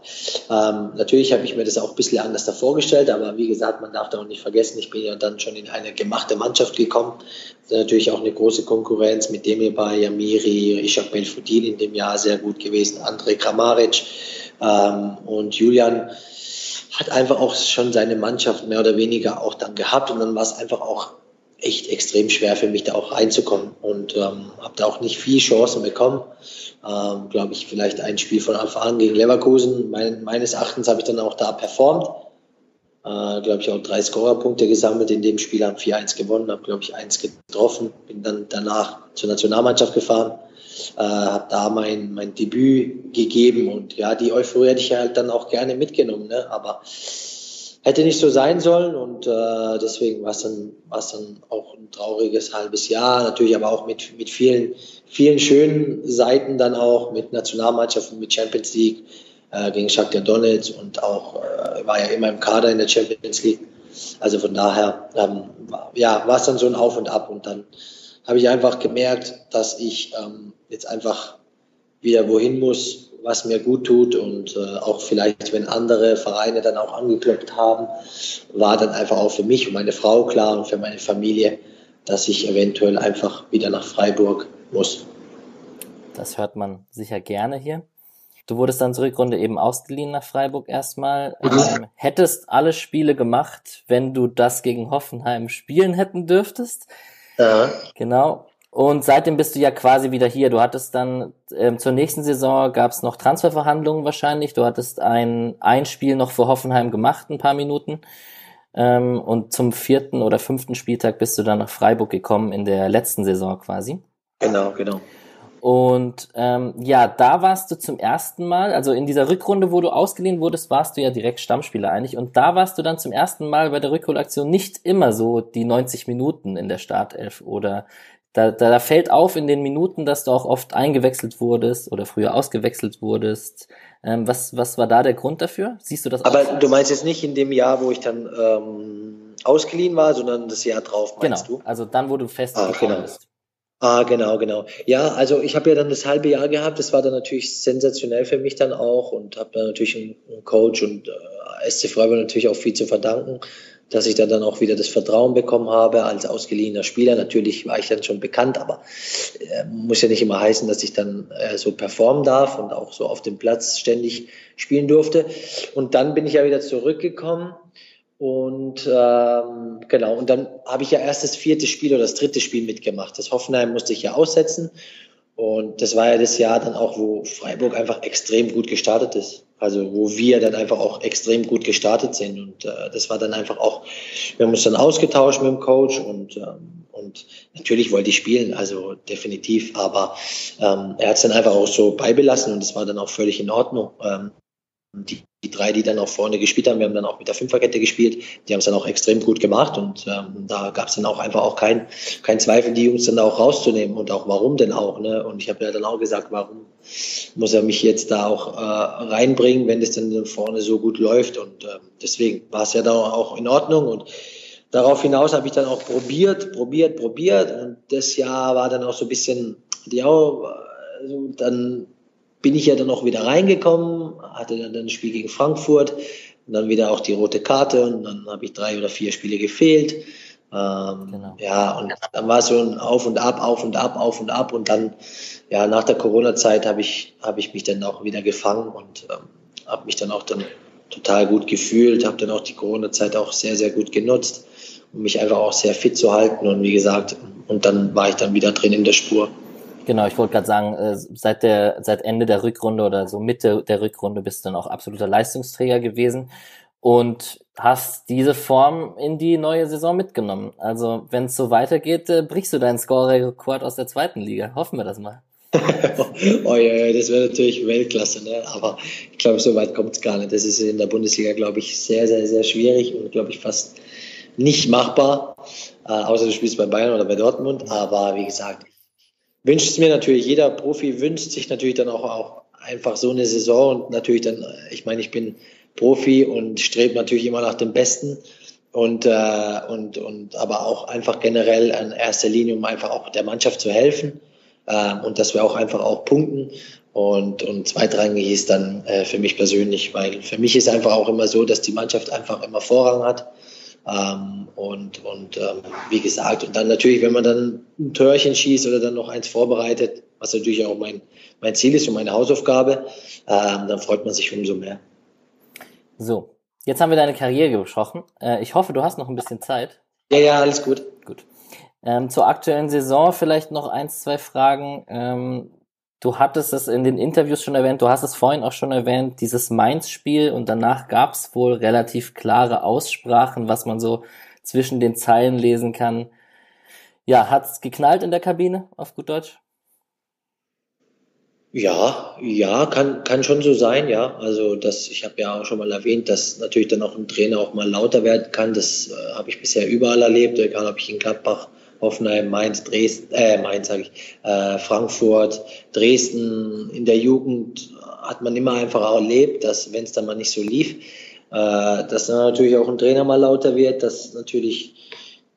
Ähm, natürlich habe ich mir das auch ein bisschen anders da vorgestellt, aber wie gesagt, man darf da auch nicht vergessen, ich bin ja dann schon in eine gemachte Mannschaft gekommen. Das natürlich auch eine große Konkurrenz mit Demirbay, Yamiri, Ishak Belfodil in dem Jahr sehr gut gewesen, André Kramaric ähm, und Julian hat einfach auch schon seine Mannschaft mehr oder weniger auch dann gehabt und dann war es einfach auch echt extrem schwer für mich da auch reinzukommen und ähm, habe da auch nicht viel Chancen bekommen. Ähm, Glaube ich, vielleicht ein Spiel von Anfang an gegen Leverkusen. Mein, meines Erachtens habe ich dann auch da performt. Äh, glaube ich, auch drei Scorerpunkte gesammelt in dem Spiel, haben 4-1 gewonnen, habe, glaube ich, eins getroffen, bin dann danach zur Nationalmannschaft gefahren, äh, habe da mein, mein Debüt gegeben. Und ja, die Euphorie hätte ich halt dann auch gerne mitgenommen, ne? aber hätte nicht so sein sollen. Und äh, deswegen war es dann, dann auch ein trauriges halbes Jahr, natürlich aber auch mit, mit vielen, vielen schönen Seiten dann auch, mit Nationalmannschaften, mit Champions League äh, gegen Shakhtar Donetsk. Und auch äh, war ja immer im Kader in der Champions League. Also von daher ähm, war es dann so ein Auf und Ab. Und dann habe ich einfach gemerkt, dass ich ähm, jetzt einfach wieder wohin muss, was mir gut tut und äh, auch vielleicht, wenn andere Vereine dann auch angeklopft haben, war dann einfach auch für mich und meine Frau klar und für meine Familie, dass ich eventuell einfach wieder nach Freiburg muss. Das hört man sicher gerne hier. Du wurdest dann zur Rückrunde eben ausgeliehen nach Freiburg erstmal. Ähm, hättest alle Spiele gemacht, wenn du das gegen Hoffenheim spielen hätten dürftest. Ja. Genau. Und seitdem bist du ja quasi wieder hier. Du hattest dann ähm, zur nächsten Saison gab es noch Transferverhandlungen wahrscheinlich. Du hattest ein, ein Spiel noch für Hoffenheim gemacht, ein paar Minuten. Ähm, und zum vierten oder fünften Spieltag bist du dann nach Freiburg gekommen in der letzten Saison quasi. Genau, genau. Und ähm, ja, da warst du zum ersten Mal, also in dieser Rückrunde, wo du ausgeliehen wurdest, warst du ja direkt Stammspieler eigentlich. Und da warst du dann zum ersten Mal bei der Rückholaktion nicht immer so die 90 Minuten in der Startelf oder da, da, da fällt auf in den Minuten, dass du auch oft eingewechselt wurdest oder früher ausgewechselt wurdest. Ähm, was, was war da der Grund dafür? Siehst du das Aber auch? du meinst jetzt nicht in dem Jahr, wo ich dann ähm, ausgeliehen war, sondern das Jahr drauf, meinst genau. du? Also dann, wo du fest ah, genau. bist. Ah, genau, genau. Ja, also ich habe ja dann das halbe Jahr gehabt. Das war dann natürlich sensationell für mich dann auch und habe dann natürlich einen, Coach und äh, SC Freiburg natürlich auch viel zu verdanken dass ich da dann auch wieder das Vertrauen bekommen habe als ausgeliehener Spieler. Natürlich war ich dann schon bekannt, aber äh, muss ja nicht immer heißen, dass ich dann äh, so performen darf und auch so auf dem Platz ständig spielen durfte. Und dann bin ich ja wieder zurückgekommen und ähm, genau, und dann habe ich ja erst das vierte Spiel oder das dritte Spiel mitgemacht. Das Hoffenheim musste ich ja aussetzen. Und das war ja das Jahr dann auch, wo Freiburg einfach extrem gut gestartet ist. Also wo wir dann einfach auch extrem gut gestartet sind. Und äh, das war dann einfach auch, wir haben uns dann ausgetauscht mit dem Coach und, ähm, und natürlich wollte ich spielen, also definitiv. Aber ähm, er hat es dann einfach auch so beibelassen und das war dann auch völlig in Ordnung. Ähm, die, die drei, die dann auch vorne gespielt haben, wir haben dann auch mit der Fünferkette gespielt, die haben es dann auch extrem gut gemacht und ähm, da gab es dann auch einfach auch kein, kein Zweifel, die Jungs dann auch rauszunehmen und auch warum denn auch. Ne? Und ich habe ja dann auch gesagt, warum muss er mich jetzt da auch äh, reinbringen, wenn es dann vorne so gut läuft und äh, deswegen war es ja dann auch in Ordnung und darauf hinaus habe ich dann auch probiert, probiert, probiert und das Jahr war dann auch so ein bisschen, ja, also dann bin ich ja dann auch wieder reingekommen, hatte dann ein Spiel gegen Frankfurt und dann wieder auch die rote Karte und dann habe ich drei oder vier Spiele gefehlt. Ähm, genau. Ja, und dann war es so ein Auf und Ab, Auf und Ab, Auf und Ab und dann, ja, nach der Corona-Zeit habe ich, hab ich mich dann auch wieder gefangen und ähm, habe mich dann auch dann total gut gefühlt, habe dann auch die Corona-Zeit auch sehr, sehr gut genutzt, um mich einfach auch sehr fit zu halten und wie gesagt, und dann war ich dann wieder drin in der Spur. Genau, ich wollte gerade sagen, äh, seit der seit Ende der Rückrunde oder so Mitte der Rückrunde bist du dann auch absoluter Leistungsträger gewesen und hast diese Form in die neue Saison mitgenommen. Also wenn es so weitergeht, äh, brichst du deinen Score-Rekord aus der zweiten Liga. Hoffen wir das mal. oh ja, das wäre natürlich Weltklasse, ne? aber ich glaube, so weit kommt es gar nicht. Das ist in der Bundesliga, glaube ich, sehr, sehr, sehr schwierig und, glaube ich, fast nicht machbar, äh, außer du spielst bei Bayern oder bei Dortmund. Aber wie gesagt, wünscht es mir natürlich, jeder Profi wünscht sich natürlich dann auch, auch einfach so eine Saison und natürlich dann, ich meine, ich bin Profi und strebe natürlich immer nach dem Besten und, äh, und, und aber auch einfach generell in erster Linie, um einfach auch der Mannschaft zu helfen äh, und dass wir auch einfach auch punkten. Und, und zweitrangig ist dann äh, für mich persönlich, weil für mich ist einfach auch immer so, dass die Mannschaft einfach immer Vorrang hat. Ähm, und und ähm, wie gesagt, und dann natürlich, wenn man dann ein Törchen schießt oder dann noch eins vorbereitet, was natürlich auch mein, mein Ziel ist und meine Hausaufgabe, ähm, dann freut man sich umso mehr. So, jetzt haben wir deine Karriere besprochen. Äh, ich hoffe, du hast noch ein bisschen Zeit. Ja, ja, alles gut. Gut. Ähm, zur aktuellen Saison vielleicht noch eins, zwei Fragen. Du hattest es in den Interviews schon erwähnt, du hast es vorhin auch schon erwähnt, dieses Mainz-Spiel und danach gab es wohl relativ klare Aussprachen, was man so zwischen den Zeilen lesen kann. Ja, hat's geknallt in der Kabine, auf gut Deutsch? Ja, ja, kann, kann schon so sein, ja. Also das, ich habe ja auch schon mal erwähnt, dass natürlich dann auch ein Trainer auch mal lauter werden kann. Das äh, habe ich bisher überall erlebt, egal ob ich in Gladbach, Hoffenheim, Mainz, Dresden, äh, Mainz sage ich, äh, Frankfurt, Dresden. In der Jugend hat man immer einfach erlebt, dass wenn es dann mal nicht so lief, äh, dass dann natürlich auch ein Trainer mal lauter wird, dass natürlich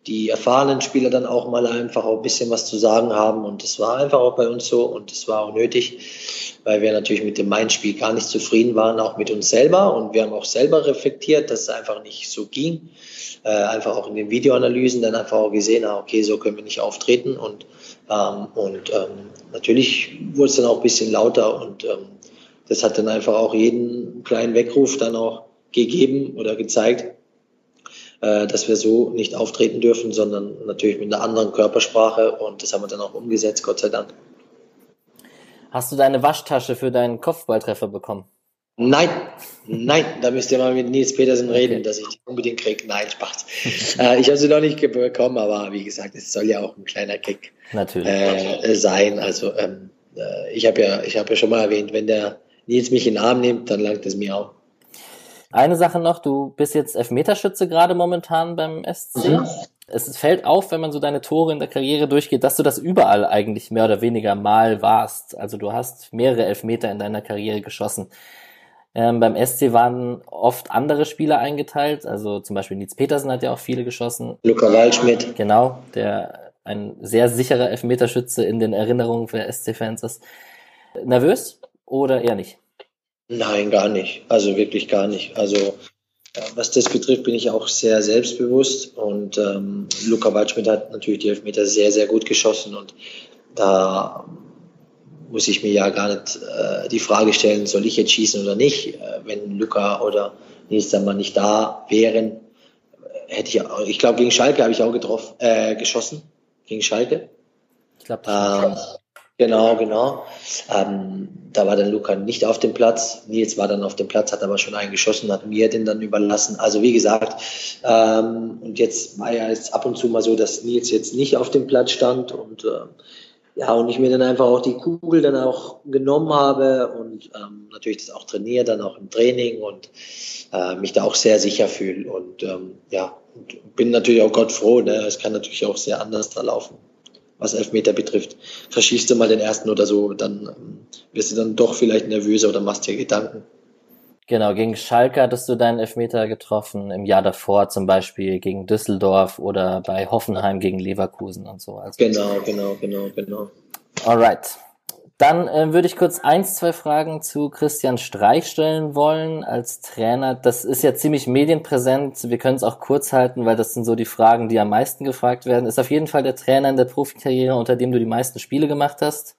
die erfahrenen Spieler dann auch mal einfach auch ein bisschen was zu sagen haben. Und das war einfach auch bei uns so und das war auch nötig, weil wir natürlich mit dem Main-Spiel gar nicht zufrieden waren, auch mit uns selber. Und wir haben auch selber reflektiert, dass es einfach nicht so ging. Äh, einfach auch in den Videoanalysen dann einfach auch gesehen, ah, okay, so können wir nicht auftreten. Und, ähm, und ähm, natürlich wurde es dann auch ein bisschen lauter und ähm, das hat dann einfach auch jeden kleinen Weckruf dann auch gegeben oder gezeigt, äh, dass wir so nicht auftreten dürfen, sondern natürlich mit einer anderen Körpersprache und das haben wir dann auch umgesetzt, Gott sei Dank. Hast du deine Waschtasche für deinen Kopfballtreffer bekommen? Nein, nein, da müsst ihr mal mit Nils Petersen reden, dass ich die unbedingt kriege. Nein, Spaß. äh, ich habe sie noch nicht bekommen, aber wie gesagt, es soll ja auch ein kleiner Kick. Äh, sein. Also ähm, äh, ich habe ja, ich habe ja schon mal erwähnt, wenn der Nils mich in den Arm nimmt, dann langt es mir auch. Eine Sache noch, du bist jetzt Elfmeterschütze gerade momentan beim SC. Mhm. Es fällt auf, wenn man so deine Tore in der Karriere durchgeht, dass du das überall eigentlich mehr oder weniger mal warst. Also du hast mehrere Elfmeter in deiner Karriere geschossen. Ähm, beim SC waren oft andere Spieler eingeteilt, also zum Beispiel Nils Petersen hat ja auch viele geschossen. Luca Waldschmidt. Genau, der ein sehr sicherer Elfmeterschütze in den Erinnerungen für SC-Fans ist. Nervös oder eher nicht? Nein, gar nicht. Also wirklich gar nicht. Also was das betrifft, bin ich auch sehr selbstbewusst und ähm, Luca Waldschmidt hat natürlich die Elfmeter sehr, sehr gut geschossen und da muss ich mir ja gar nicht äh, die Frage stellen, soll ich jetzt schießen oder nicht. Äh, wenn Luca oder Nils mal nicht da wären, hätte ich, ich glaube, gegen Schalke habe ich auch getroffen, äh, geschossen. Gegen Schalke. Ich glaube, ähm, Genau, genau. Ähm, da war dann Luca nicht auf dem Platz. Nils war dann auf dem Platz, hat aber schon einen geschossen, hat mir den dann überlassen. Also wie gesagt, ähm, und jetzt war ja jetzt ab und zu mal so, dass Nils jetzt nicht auf dem Platz stand und äh, ja, und ich mir dann einfach auch die Kugel dann auch genommen habe und ähm, natürlich das auch trainiert, dann auch im Training und äh, mich da auch sehr sicher fühle. Und ähm, ja, und bin natürlich auch Gott froh. Ne? Es kann natürlich auch sehr anders da laufen was Elfmeter betrifft. Verschießt du mal den ersten oder so, dann ähm, wirst du dann doch vielleicht nervöser oder machst dir Gedanken. Genau, gegen Schalke hattest du deinen Elfmeter getroffen, im Jahr davor zum Beispiel gegen Düsseldorf oder bei Hoffenheim gegen Leverkusen und so. Also genau, genau, genau, genau. Alright. Dann äh, würde ich kurz eins, zwei Fragen zu Christian Streich stellen wollen als Trainer. Das ist ja ziemlich medienpräsent. Wir können es auch kurz halten, weil das sind so die Fragen, die am meisten gefragt werden. Ist auf jeden Fall der Trainer in der Profikarriere, unter dem du die meisten Spiele gemacht hast.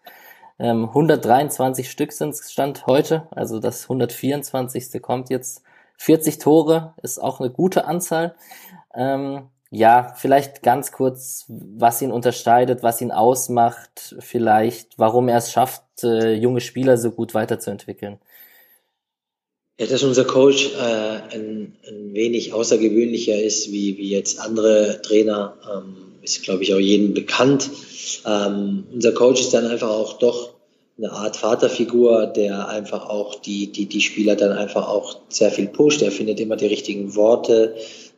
Ähm, 123 Stück sind es Stand heute, also das 124. kommt jetzt. 40 Tore ist auch eine gute Anzahl. Ähm, ja, vielleicht ganz kurz, was ihn unterscheidet, was ihn ausmacht, vielleicht, warum er es schafft, äh, junge Spieler so gut weiterzuentwickeln. Ja, dass unser Coach äh, ein, ein wenig außergewöhnlicher ist, wie, wie jetzt andere Trainer, ähm, ist, glaube ich, auch jedem bekannt. Ähm, unser Coach ist dann einfach auch doch eine Art Vaterfigur, der einfach auch die, die, die Spieler dann einfach auch sehr viel pusht. Er findet immer die richtigen Worte,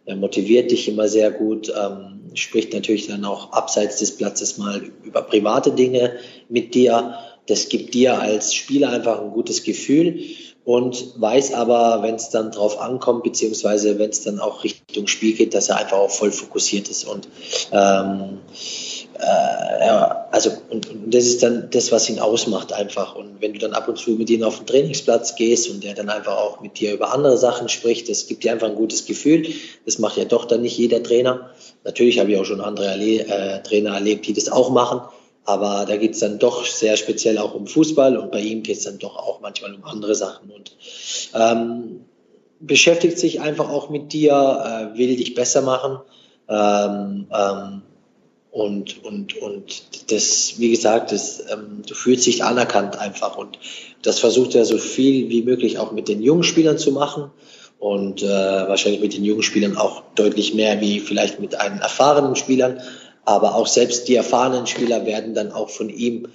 er motiviert dich immer sehr gut, ähm, spricht natürlich dann auch abseits des Platzes mal über private Dinge mit dir. Das gibt dir als Spieler einfach ein gutes Gefühl und weiß aber, wenn es dann drauf ankommt, beziehungsweise wenn es dann auch Richtung Spiel geht, dass er einfach auch voll fokussiert ist. Und ähm, äh, ja, also und, und das ist dann das, was ihn ausmacht einfach. Und wenn du dann ab und zu mit ihm auf den Trainingsplatz gehst und der dann einfach auch mit dir über andere Sachen spricht, das gibt dir einfach ein gutes Gefühl. Das macht ja doch dann nicht jeder Trainer. Natürlich habe ich auch schon andere erle äh, Trainer erlebt, die das auch machen. Aber da geht es dann doch sehr speziell auch um Fußball und bei ihm geht es dann doch auch manchmal um andere Sachen und ähm, beschäftigt sich einfach auch mit dir, äh, will dich besser machen ähm, ähm, und, und, und das, wie gesagt, das, ähm, du fühlst dich anerkannt einfach und das versucht er so viel wie möglich auch mit den jungen Spielern zu machen und äh, wahrscheinlich mit den jungen Spielern auch deutlich mehr wie vielleicht mit einen erfahrenen Spielern. Aber auch selbst die erfahrenen Spieler werden dann auch von ihm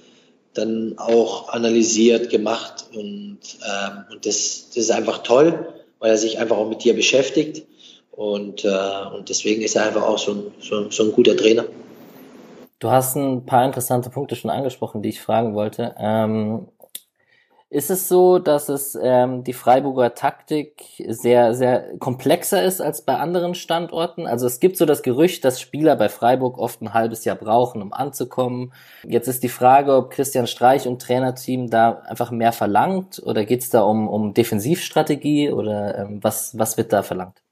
dann auch analysiert, gemacht und, ähm, und das, das ist einfach toll, weil er sich einfach auch mit dir beschäftigt und, äh, und deswegen ist er einfach auch so ein, so, so ein guter Trainer. Du hast ein paar interessante Punkte schon angesprochen, die ich fragen wollte. Ähm, ist es so, dass es ähm, die Freiburger Taktik sehr, sehr komplexer ist als bei anderen Standorten? Also es gibt so das Gerücht, dass Spieler bei Freiburg oft ein halbes Jahr brauchen, um anzukommen. Jetzt ist die Frage, ob Christian Streich und Trainerteam da einfach mehr verlangt oder geht es da um, um Defensivstrategie oder ähm, was, was wird da verlangt?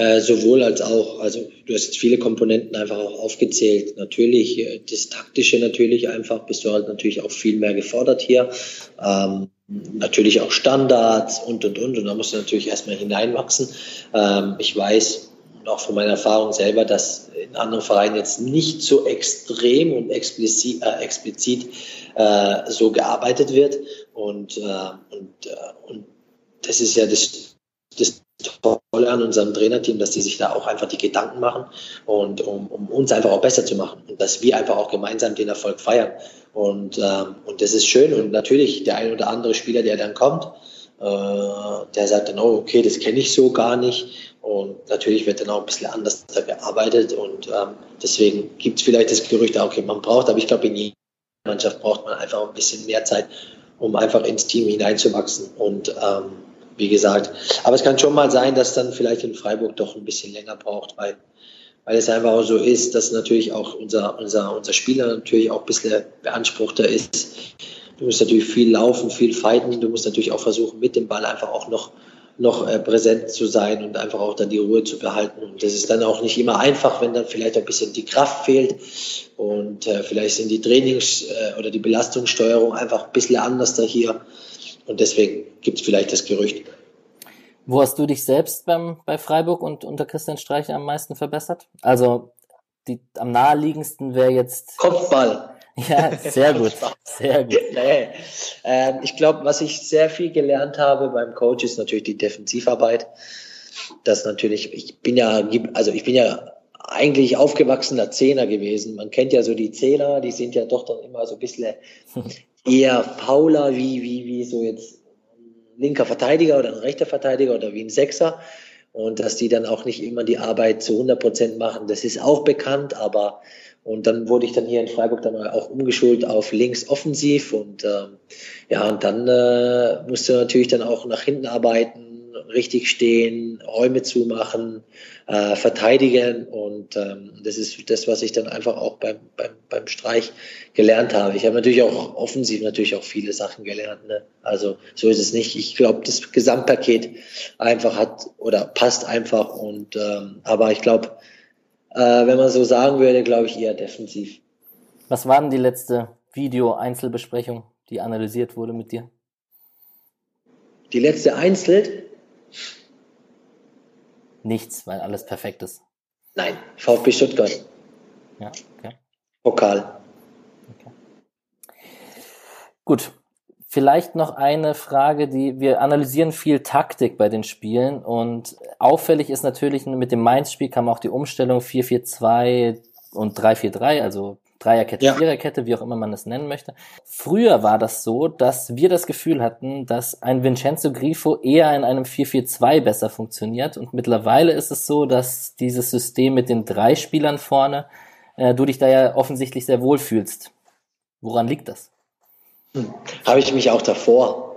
Äh, sowohl als auch, also du hast viele Komponenten einfach auch aufgezählt. Natürlich, äh, das Taktische natürlich einfach, bist du halt natürlich auch viel mehr gefordert hier. Ähm, natürlich auch Standards und, und, und. Und da musst du natürlich erstmal hineinwachsen. Ähm, ich weiß auch von meiner Erfahrung selber, dass in anderen Vereinen jetzt nicht so extrem und explizit, äh, explizit äh, so gearbeitet wird. Und, äh, und, und das ist ja das, das Tolle an unserem Trainerteam, dass die sich da auch einfach die Gedanken machen und um, um uns einfach auch besser zu machen und dass wir einfach auch gemeinsam den Erfolg feiern. Und, ähm, und das ist schön. Und natürlich der ein oder andere Spieler, der dann kommt, äh, der sagt dann, oh, okay, das kenne ich so gar nicht. Und natürlich wird dann auch ein bisschen anders da gearbeitet. Und ähm, deswegen gibt es vielleicht das Gerücht, okay, man braucht, aber ich glaube, in jeder Mannschaft braucht man einfach ein bisschen mehr Zeit, um einfach ins Team hineinzuwachsen. Und ähm, wie gesagt. Aber es kann schon mal sein, dass dann vielleicht in Freiburg doch ein bisschen länger braucht, weil, weil es einfach auch so ist, dass natürlich auch unser, unser, unser Spieler natürlich auch ein bisschen beanspruchter ist. Du musst natürlich viel laufen, viel fighten. Du musst natürlich auch versuchen, mit dem Ball einfach auch noch, noch äh, präsent zu sein und einfach auch dann die Ruhe zu behalten. Und das ist dann auch nicht immer einfach, wenn dann vielleicht ein bisschen die Kraft fehlt. Und äh, vielleicht sind die Trainings- äh, oder die Belastungssteuerung einfach ein bisschen anders da hier. Und deswegen gibt es vielleicht das Gerücht. Wo hast du dich selbst beim, bei Freiburg und unter Christian Streicher am meisten verbessert? Also die, am naheliegendsten wäre jetzt. Kopfball. Ja, sehr gut. Sehr gut. Nee. Ähm, ich glaube, was ich sehr viel gelernt habe beim Coach ist natürlich die Defensivarbeit. Das natürlich, ich bin ja, also ich bin ja eigentlich aufgewachsener Zehner gewesen. Man kennt ja so die Zehner, die sind ja doch dann immer so ein bisschen eher fauler wie, wie, wie so jetzt ein linker Verteidiger oder ein rechter Verteidiger oder wie ein Sechser. Und dass die dann auch nicht immer die Arbeit zu 100 Prozent machen, das ist auch bekannt, aber und dann wurde ich dann hier in Freiburg dann auch umgeschult auf links offensiv und ähm, ja, und dann äh, musste natürlich dann auch nach hinten arbeiten richtig stehen, Räume zumachen, äh, verteidigen und ähm, das ist das, was ich dann einfach auch beim, beim, beim Streich gelernt habe. Ich habe natürlich auch offensiv natürlich auch viele Sachen gelernt. Ne? Also so ist es nicht. Ich glaube, das Gesamtpaket einfach hat oder passt einfach und ähm, aber ich glaube, äh, wenn man so sagen würde, glaube ich eher defensiv. Was war denn die letzte Video-Einzelbesprechung, die analysiert wurde mit dir? Die letzte Einzel? Nichts, weil alles perfekt ist. Nein, VfB Stuttgart. Ja, okay. Pokal. Okay. Gut. Vielleicht noch eine Frage, die wir analysieren viel Taktik bei den Spielen und auffällig ist natürlich mit dem Mainz-Spiel kam auch die Umstellung 4-4-2 und 3-4-3, also Dreierkette, ja. Viererkette, wie auch immer man es nennen möchte. Früher war das so, dass wir das Gefühl hatten, dass ein Vincenzo Grifo eher in einem 4-4-2 besser funktioniert. Und mittlerweile ist es so, dass dieses System mit den drei Spielern vorne, äh, du dich da ja offensichtlich sehr wohl fühlst. Woran liegt das? Hm. Habe ich mich auch davor.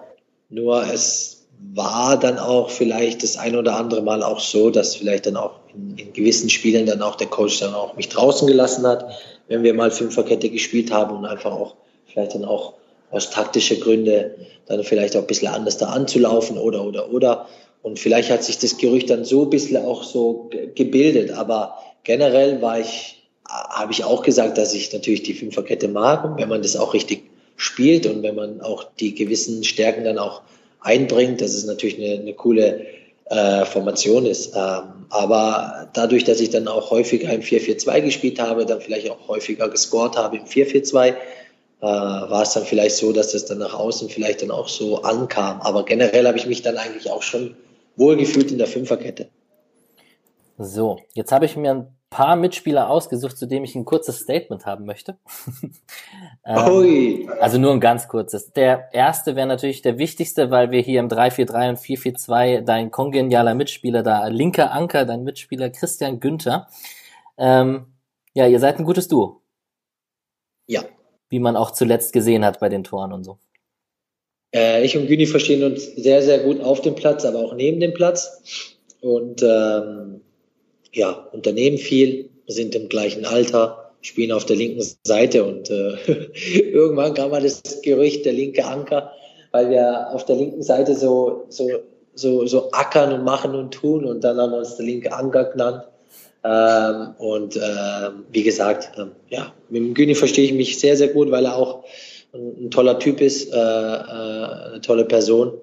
Nur es war dann auch vielleicht das ein oder andere Mal auch so, dass vielleicht dann auch in, in gewissen Spielen dann auch der Coach dann auch mich draußen gelassen hat wenn wir mal Fünferkette gespielt haben und einfach auch vielleicht dann auch aus taktischen Gründen dann vielleicht auch ein bisschen anders da anzulaufen oder, oder, oder. Und vielleicht hat sich das Gerücht dann so ein bisschen auch so gebildet. Aber generell war ich, habe ich auch gesagt, dass ich natürlich die Fünferkette mag. Und wenn man das auch richtig spielt und wenn man auch die gewissen Stärken dann auch einbringt, das ist natürlich eine, eine coole äh, Formation ist. Ähm, aber dadurch, dass ich dann auch häufiger im 4-4-2 gespielt habe, dann vielleicht auch häufiger gescored habe im 4-4-2, äh, war es dann vielleicht so, dass das dann nach außen vielleicht dann auch so ankam. Aber generell habe ich mich dann eigentlich auch schon wohlgefühlt in der Fünferkette. So, jetzt habe ich mir ein paar Mitspieler ausgesucht, zu dem ich ein kurzes Statement haben möchte. ähm, also nur ein ganz kurzes. Der erste wäre natürlich der wichtigste, weil wir hier im 3-4-3 und 4-4-2 dein kongenialer Mitspieler da, linker Anker, dein Mitspieler Christian Günther. Ähm, ja, ihr seid ein gutes Duo. Ja. Wie man auch zuletzt gesehen hat bei den Toren und so. Äh, ich und Güni verstehen uns sehr, sehr gut auf dem Platz, aber auch neben dem Platz. Und ähm, ja, unternehmen viel, sind im gleichen Alter, spielen auf der linken Seite und äh, irgendwann kam mal das Gerücht, der linke Anker, weil wir auf der linken Seite so, so, so, so ackern und machen und tun und dann haben wir uns der linke Anker genannt. Ähm, und äh, wie gesagt, äh, ja, mit dem Güni verstehe ich mich sehr, sehr gut, weil er auch ein, ein toller Typ ist, äh, äh, eine tolle Person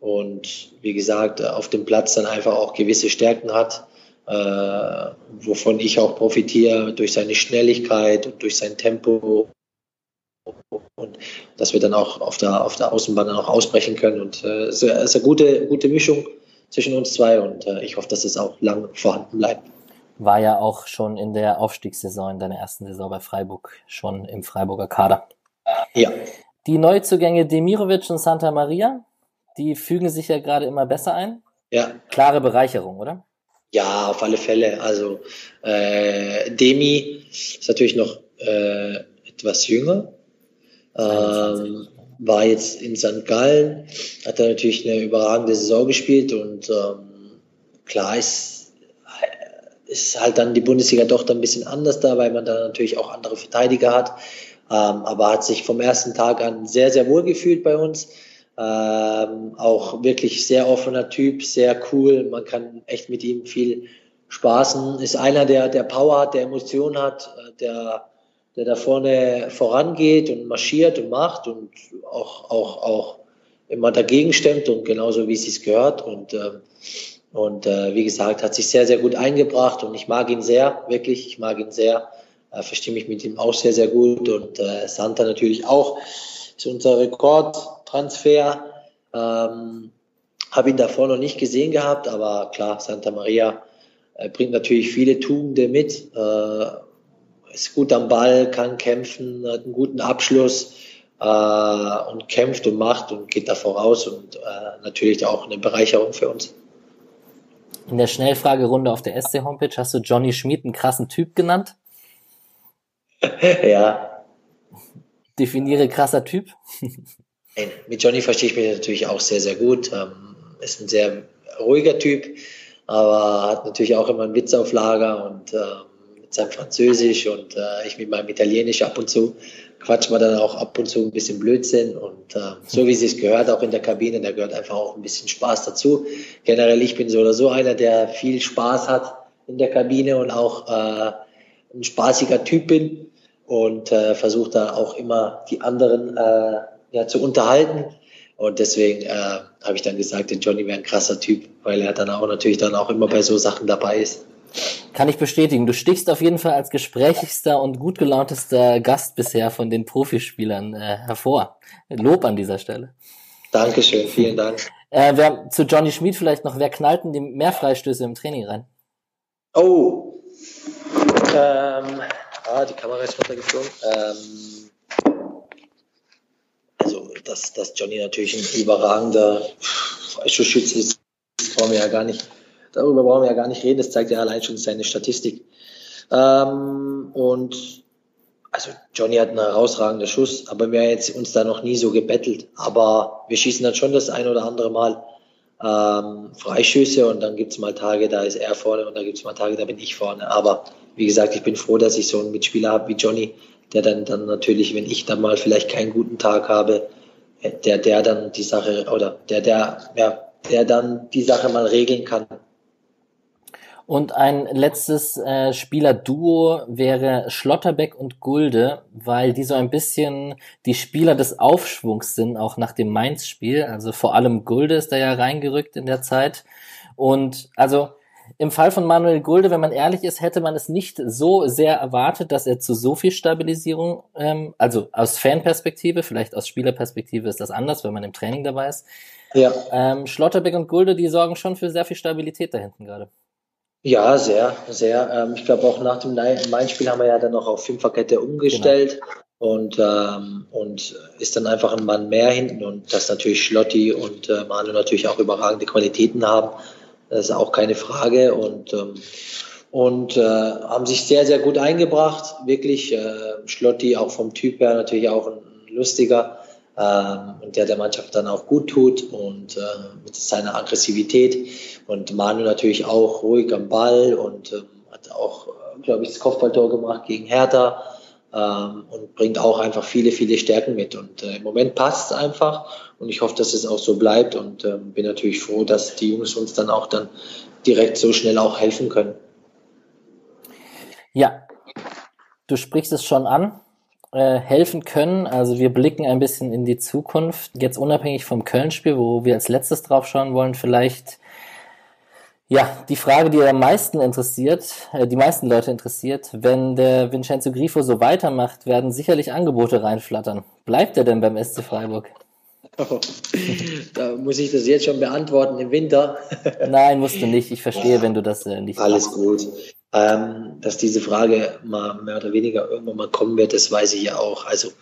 und wie gesagt, auf dem Platz dann einfach auch gewisse Stärken hat äh, wovon ich auch profitiere durch seine Schnelligkeit und durch sein Tempo und dass wir dann auch auf der, auf der Außenbahn dann auch ausbrechen können. Und äh, es ist eine gute, gute Mischung zwischen uns zwei und äh, ich hoffe, dass es auch lang vorhanden bleibt. War ja auch schon in der Aufstiegssaison, in deiner ersten Saison bei Freiburg, schon im Freiburger Kader. Ja. Die Neuzugänge Demirovic und Santa Maria, die fügen sich ja gerade immer besser ein. Ja. Klare Bereicherung, oder? Ja, auf alle Fälle. Also äh, Demi ist natürlich noch äh, etwas jünger. Ähm, war jetzt in St. Gallen, hat er natürlich eine überragende Saison gespielt und ähm, klar ist, ist halt dann die Bundesliga doch dann ein bisschen anders da, weil man da natürlich auch andere Verteidiger hat. Ähm, aber hat sich vom ersten Tag an sehr, sehr wohl gefühlt bei uns. Ähm, auch wirklich sehr offener Typ, sehr cool. Man kann echt mit ihm viel spaßen. Ist einer, der, der Power hat, der Emotionen hat, äh, der, der da vorne vorangeht und marschiert und macht und auch, auch, auch immer dagegen stemmt und genauso wie es sich gehört. Und, ähm, und äh, wie gesagt, hat sich sehr, sehr gut eingebracht und ich mag ihn sehr, wirklich, ich mag ihn sehr. Äh, verstehe mich mit ihm auch sehr, sehr gut und äh, Santa natürlich auch. Ist unser Rekordtransfer. Ähm, Habe ihn davor noch nicht gesehen gehabt, aber klar, Santa Maria äh, bringt natürlich viele Tugenden mit. Äh, ist gut am Ball, kann kämpfen, hat einen guten Abschluss äh, und kämpft und macht und geht da voraus und äh, natürlich auch eine Bereicherung für uns. In der Schnellfragerunde auf der SC-Homepage hast du Johnny Schmid einen krassen Typ genannt. ja, Definiere krasser Typ. Mit Johnny verstehe ich mich natürlich auch sehr, sehr gut. Ähm, ist ein sehr ruhiger Typ, aber hat natürlich auch immer einen Witz auf Lager und äh, mit seinem Französisch und äh, ich mit meinem Italienisch ab und zu quatschen wir dann auch ab und zu ein bisschen Blödsinn und äh, so wie es sich gehört, auch in der Kabine, da gehört einfach auch ein bisschen Spaß dazu. Generell, ich bin so oder so einer, der viel Spaß hat in der Kabine und auch äh, ein spaßiger Typ bin und äh, versuche da auch immer die anderen äh, ja, zu unterhalten. Und deswegen äh, habe ich dann gesagt, der Johnny wäre ein krasser Typ, weil er dann auch natürlich dann auch immer bei so Sachen dabei ist. Kann ich bestätigen. Du stichst auf jeden Fall als gesprächigster und gut gelauntester Gast bisher von den Profispielern äh, hervor. Lob an dieser Stelle. Dankeschön, vielen Dank. Äh, wer, zu Johnny Schmid vielleicht noch, wer knallten die mehr Freistöße im Training rein? Oh, ähm, Ah, die Kamera ist runtergeflogen. Ähm, dass, dass Johnny natürlich ein überragender Freischussschütze ist, brauchen wir ja gar nicht, darüber brauchen wir ja gar nicht reden, das zeigt ja allein schon seine Statistik. Ähm, und also Johnny hat einen herausragenden Schuss, aber wir haben jetzt uns da noch nie so gebettelt. Aber wir schießen dann schon das ein oder andere Mal ähm, Freischüsse und dann gibt's mal Tage, da ist er vorne und da gibt's mal Tage, da bin ich vorne. Aber wie gesagt, ich bin froh, dass ich so einen Mitspieler habe wie Johnny, der dann, dann natürlich, wenn ich dann mal vielleicht keinen guten Tag habe, der, der dann die Sache oder der, der, ja, der dann die Sache mal regeln kann. Und ein letztes äh, Spielerduo wäre Schlotterbeck und Gulde, weil die so ein bisschen die Spieler des Aufschwungs sind, auch nach dem Mainz-Spiel. Also vor allem Gulde ist da ja reingerückt in der Zeit. Und also im Fall von Manuel Gulde, wenn man ehrlich ist, hätte man es nicht so sehr erwartet, dass er zu so viel Stabilisierung, ähm, also aus Fanperspektive, vielleicht aus Spielerperspektive ist das anders, wenn man im Training dabei ist. Ja. Ähm, Schlotterbeck und Gulde, die sorgen schon für sehr viel Stabilität da hinten gerade. Ja, sehr, sehr. Ähm, ich glaube auch nach dem Main-Spiel haben wir ja dann noch auf Fünferkette umgestellt genau. und, ähm, und ist dann einfach ein Mann mehr hinten und dass natürlich Schlotti und äh, Manu natürlich auch überragende Qualitäten haben, das ist auch keine Frage. Und ähm, und äh, haben sich sehr, sehr gut eingebracht. Wirklich, äh, Schlotti auch vom Typ her natürlich auch ein lustiger ähm, und der der Mannschaft dann auch gut tut und äh, mit seiner Aggressivität. Und Manu natürlich auch ruhig am Ball und ähm, hat auch, äh, glaube ich, das Kopfballtor gemacht gegen Hertha ähm, und bringt auch einfach viele, viele Stärken mit und äh, im Moment passt es einfach und ich hoffe, dass es auch so bleibt und äh, bin natürlich froh, dass die Jungs uns dann auch dann direkt so schnell auch helfen können. Ja, du sprichst es schon an äh, helfen können. Also wir blicken ein bisschen in die Zukunft. Jetzt unabhängig vom Köln-Spiel, wo wir als letztes drauf schauen wollen, vielleicht ja, die Frage, die am meisten interessiert, äh, die meisten Leute interessiert, wenn der Vincenzo Grifo so weitermacht, werden sicherlich Angebote reinflattern. Bleibt er denn beim SC Freiburg? Oh, da muss ich das jetzt schon beantworten im Winter. Nein, musst du nicht. Ich verstehe, ja, wenn du das äh, nicht Alles machst. gut ähm, dass diese Frage mal mehr oder weniger irgendwann mal kommen wird, das weiß ich ja auch. Also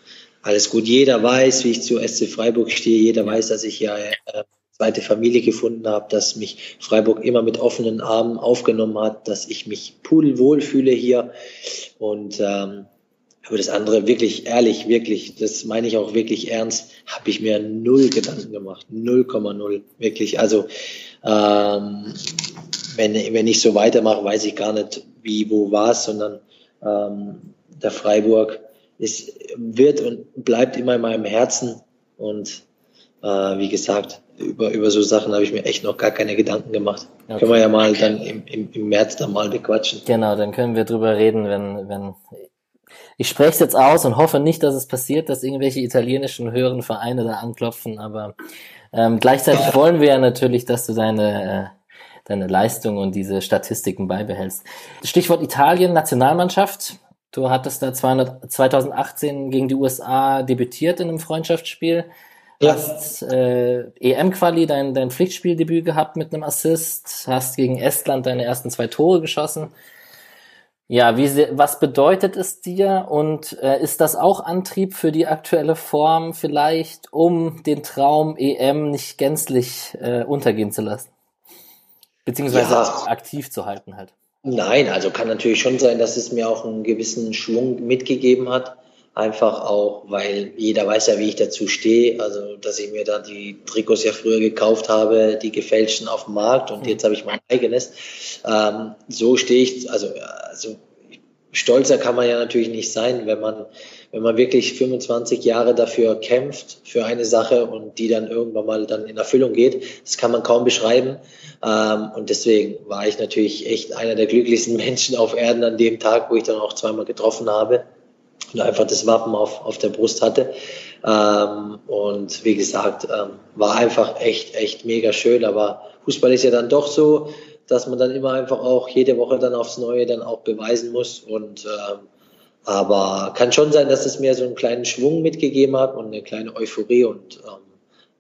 alles gut. Jeder weiß, wie ich zu SC Freiburg stehe. Jeder weiß, dass ich ja äh, zweite Familie gefunden habe, dass mich Freiburg immer mit offenen Armen aufgenommen hat, dass ich mich pudelwohl fühle hier. Und ähm, über das andere wirklich ehrlich, wirklich, das meine ich auch wirklich ernst, habe ich mir null Gedanken gemacht. 0,0. Wirklich. Also ähm, wenn, wenn ich so weitermache, weiß ich gar nicht, wie, wo war es, sondern ähm, der Freiburg ist, wird und bleibt immer in meinem Herzen. Und äh, wie gesagt, über, über so Sachen habe ich mir echt noch gar keine Gedanken gemacht. Okay. Können wir ja mal dann im, im, im März dann mal bequatschen. Genau, dann können wir drüber reden, wenn, wenn ich spreche es jetzt aus und hoffe nicht, dass es passiert, dass irgendwelche italienischen höheren Vereine da anklopfen, aber ähm, gleichzeitig wollen wir ja natürlich, dass du deine äh, deine Leistung und diese Statistiken beibehältst. Stichwort Italien, Nationalmannschaft. Du hattest da 200, 2018 gegen die USA debütiert in einem Freundschaftsspiel. Ja. Hast äh, EM-Quali dein, dein Pflichtspieldebüt gehabt mit einem Assist, hast gegen Estland deine ersten zwei Tore geschossen. Ja, wie, was bedeutet es dir und äh, ist das auch Antrieb für die aktuelle Form vielleicht, um den Traum EM nicht gänzlich äh, untergehen zu lassen? Beziehungsweise ja. aktiv zu halten halt. Nein, also kann natürlich schon sein, dass es mir auch einen gewissen Schwung mitgegeben hat. Einfach auch, weil jeder weiß ja, wie ich dazu stehe. Also, dass ich mir da die Trikots ja früher gekauft habe, die gefälschten auf dem Markt und mhm. jetzt habe ich mein eigenes. Ähm, so stehe ich, also, also stolzer kann man ja natürlich nicht sein, wenn man, wenn man wirklich 25 Jahre dafür kämpft, für eine Sache und die dann irgendwann mal dann in Erfüllung geht. Das kann man kaum beschreiben. Ähm, und deswegen war ich natürlich echt einer der glücklichsten Menschen auf Erden an dem Tag, wo ich dann auch zweimal getroffen habe und einfach das Wappen auf, auf der Brust hatte. Ähm, und wie gesagt, ähm, war einfach echt, echt mega schön. Aber Fußball ist ja dann doch so, dass man dann immer einfach auch jede Woche dann aufs Neue dann auch beweisen muss. Und ähm, aber kann schon sein, dass es mir so einen kleinen Schwung mitgegeben hat und eine kleine Euphorie und ähm,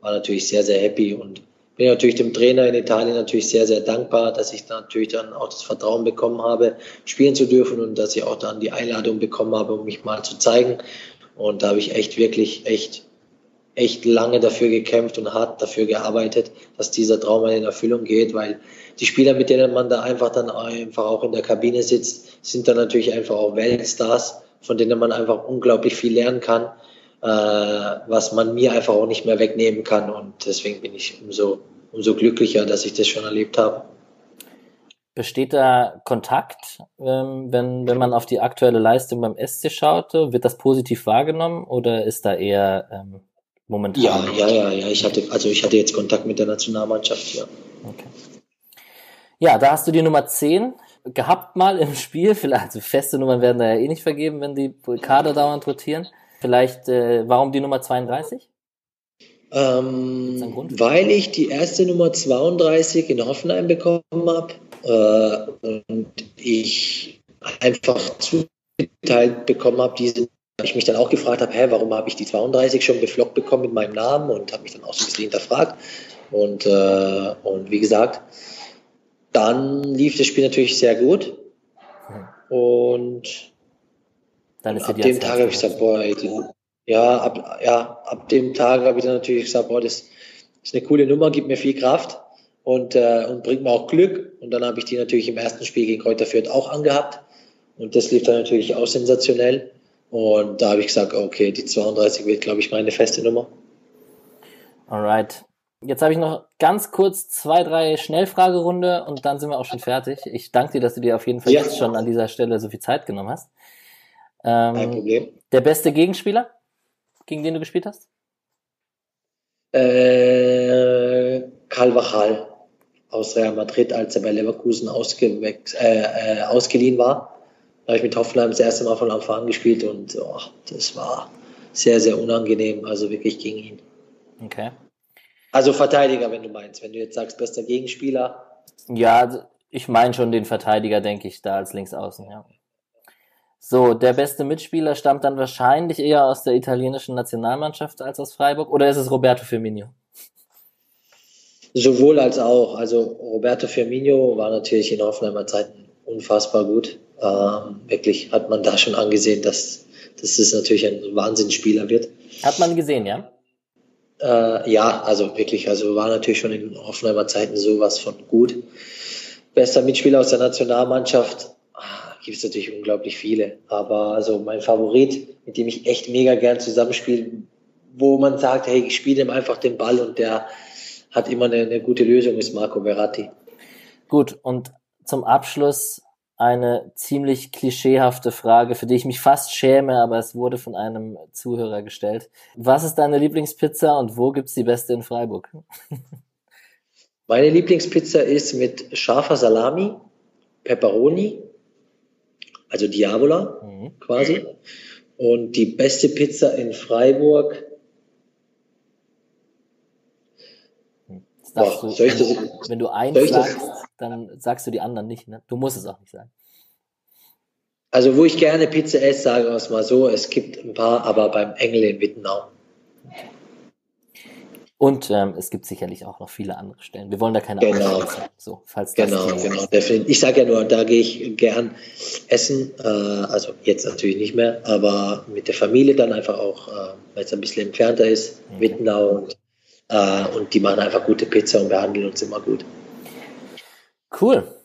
war natürlich sehr, sehr happy und bin natürlich dem Trainer in Italien natürlich sehr, sehr dankbar, dass ich natürlich dann auch das Vertrauen bekommen habe, spielen zu dürfen und dass ich auch dann die Einladung bekommen habe, um mich mal zu zeigen. Und da habe ich echt wirklich, echt, echt lange dafür gekämpft und hart dafür gearbeitet, dass dieser Traum in Erfüllung geht, weil die Spieler, mit denen man da einfach dann einfach auch in der Kabine sitzt, sind dann natürlich einfach auch Weltstars, von denen man einfach unglaublich viel lernen kann äh, was man mir einfach auch nicht mehr wegnehmen kann. Und deswegen bin ich umso, umso glücklicher, dass ich das schon erlebt habe. Besteht da Kontakt, ähm, wenn, wenn man auf die aktuelle Leistung beim SC schaut? Wird das positiv wahrgenommen oder ist da eher ähm, momentan? Ja, ja, ja, ja. Ich hatte, also ich hatte jetzt Kontakt mit der Nationalmannschaft, ja. Okay. Ja, da hast du die Nummer 10 gehabt mal im Spiel. Vielleicht, also feste Nummern werden da ja eh nicht vergeben, wenn die Kader dauernd rotieren. Vielleicht, äh, warum die Nummer 32? Ähm, weil ich die erste Nummer 32 in Hoffenheim bekommen habe äh, und ich einfach zugeteilt bekommen habe, diese ich mich dann auch gefragt habe, hä, warum habe ich die 32 schon beflockt bekommen mit meinem Namen und habe mich dann auch so ein bisschen hinterfragt. Und, äh, und wie gesagt, dann lief das Spiel natürlich sehr gut. Hm. Und dann ist ab dem Tag habe ich gesagt, boah, ey, die, ja, ab, ja, ab dem Tag habe ich dann natürlich gesagt, boah, das ist eine coole Nummer, gibt mir viel Kraft und, äh, und bringt mir auch Glück. Und dann habe ich die natürlich im ersten Spiel gegen Kräuter Fürth auch angehabt. Und das lief dann natürlich auch sensationell. Und da habe ich gesagt, okay, die 32 wird, glaube ich, meine feste Nummer. Alright. Jetzt habe ich noch ganz kurz zwei, drei Schnellfragerunde und dann sind wir auch schon fertig. Ich danke dir, dass du dir auf jeden Fall ja. jetzt schon an dieser Stelle so viel Zeit genommen hast. Ähm, Kein Problem. Der beste Gegenspieler, gegen den du gespielt hast? Äh, Carvajal aus Real Madrid, als er bei Leverkusen äh, äh, ausgeliehen war. Da habe ich mit Hoffenheim das erste Mal von Anfang an gespielt und oh, das war sehr, sehr unangenehm, also wirklich gegen ihn. Okay. Also Verteidiger, wenn du meinst, wenn du jetzt sagst, bester Gegenspieler. Ja, ich meine schon den Verteidiger, denke ich, da als Linksaußen, ja. So, der beste Mitspieler stammt dann wahrscheinlich eher aus der italienischen Nationalmannschaft als aus Freiburg oder ist es Roberto Firmino? Sowohl als auch. Also Roberto Firmino war natürlich in Hoffenheimer Zeiten unfassbar gut. Ähm, wirklich hat man da schon angesehen, dass, dass es natürlich ein Wahnsinnsspieler wird. Hat man gesehen, ja? Äh, ja, also wirklich, also war natürlich schon in Hoffenheimer Zeiten sowas von gut. Bester Mitspieler aus der Nationalmannschaft gibt es natürlich unglaublich viele. Aber also mein Favorit, mit dem ich echt mega gern zusammenspiele, wo man sagt, hey, ich spiele ihm einfach den Ball und der hat immer eine, eine gute Lösung, ist Marco Verratti. Gut, und zum Abschluss eine ziemlich klischeehafte Frage, für die ich mich fast schäme, aber es wurde von einem Zuhörer gestellt. Was ist deine Lieblingspizza und wo gibt's die beste in Freiburg? Meine Lieblingspizza ist mit scharfer Salami, Pepperoni also Diavola mhm. quasi. Und die beste Pizza in Freiburg. Boah, du, wenn, das, wenn, du eins sagst, dann sagst du die anderen nicht. Ne? Du musst es auch nicht sagen. Also wo ich gerne Pizza esse, sagen wir es mal so, es gibt ein paar, aber beim Engel in Wittenau. Und ähm, es gibt sicherlich auch noch viele andere Stellen. Wir wollen da keine genau. So, falls das genau, genau, definitiv. Ich sage ja nur, da gehe ich gern essen. Äh, also jetzt natürlich nicht mehr, aber mit der Familie dann einfach auch, äh, weil es ein bisschen entfernter ist, okay. Wittenau und, äh, und die machen einfach gute Pizza und behandeln uns immer gut. Cool.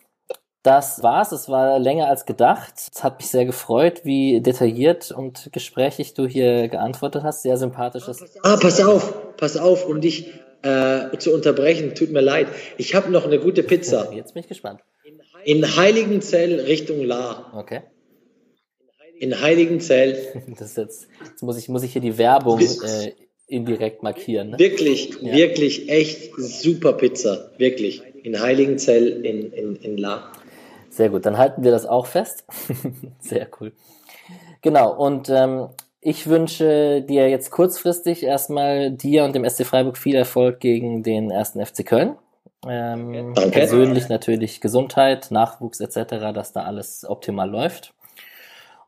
Das war's. Es war länger als gedacht. Es hat mich sehr gefreut, wie detailliert und gesprächig du hier geantwortet hast. Sehr sympathisches. Ah, pass auf, pass auf, um dich äh, zu unterbrechen. Tut mir leid. Ich habe noch eine gute Pizza. Jetzt bin ich gespannt. In Heiligenzell Richtung La. Okay. In Heiligenzell. Das jetzt, jetzt muss ich muss ich hier die Werbung äh, indirekt markieren. Ne? Wirklich, ja. wirklich echt super Pizza. Wirklich. In Heiligenzell in, in, in La. Sehr gut, dann halten wir das auch fest. Sehr cool. Genau, und ähm, ich wünsche dir jetzt kurzfristig erstmal dir und dem SC Freiburg viel Erfolg gegen den ersten FC Köln. Ähm, Danke. Persönlich natürlich Gesundheit, Nachwuchs etc., dass da alles optimal läuft.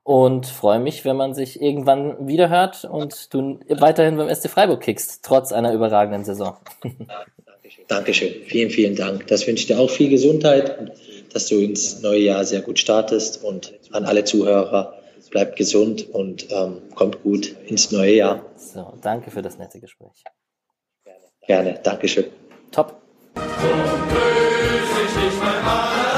und freue mich, wenn man sich irgendwann wieder hört und du weiterhin beim SC Freiburg kickst, trotz einer überragenden Saison. Dankeschön. Vielen, vielen Dank. Das wünsche ich dir auch viel Gesundheit und dass du ins neue Jahr sehr gut startest und an alle Zuhörer bleibt gesund und ähm, kommt gut ins neue Jahr. So, danke für das nette Gespräch. Gerne, Dankeschön. Top. So grüß ich dich, mein Mann.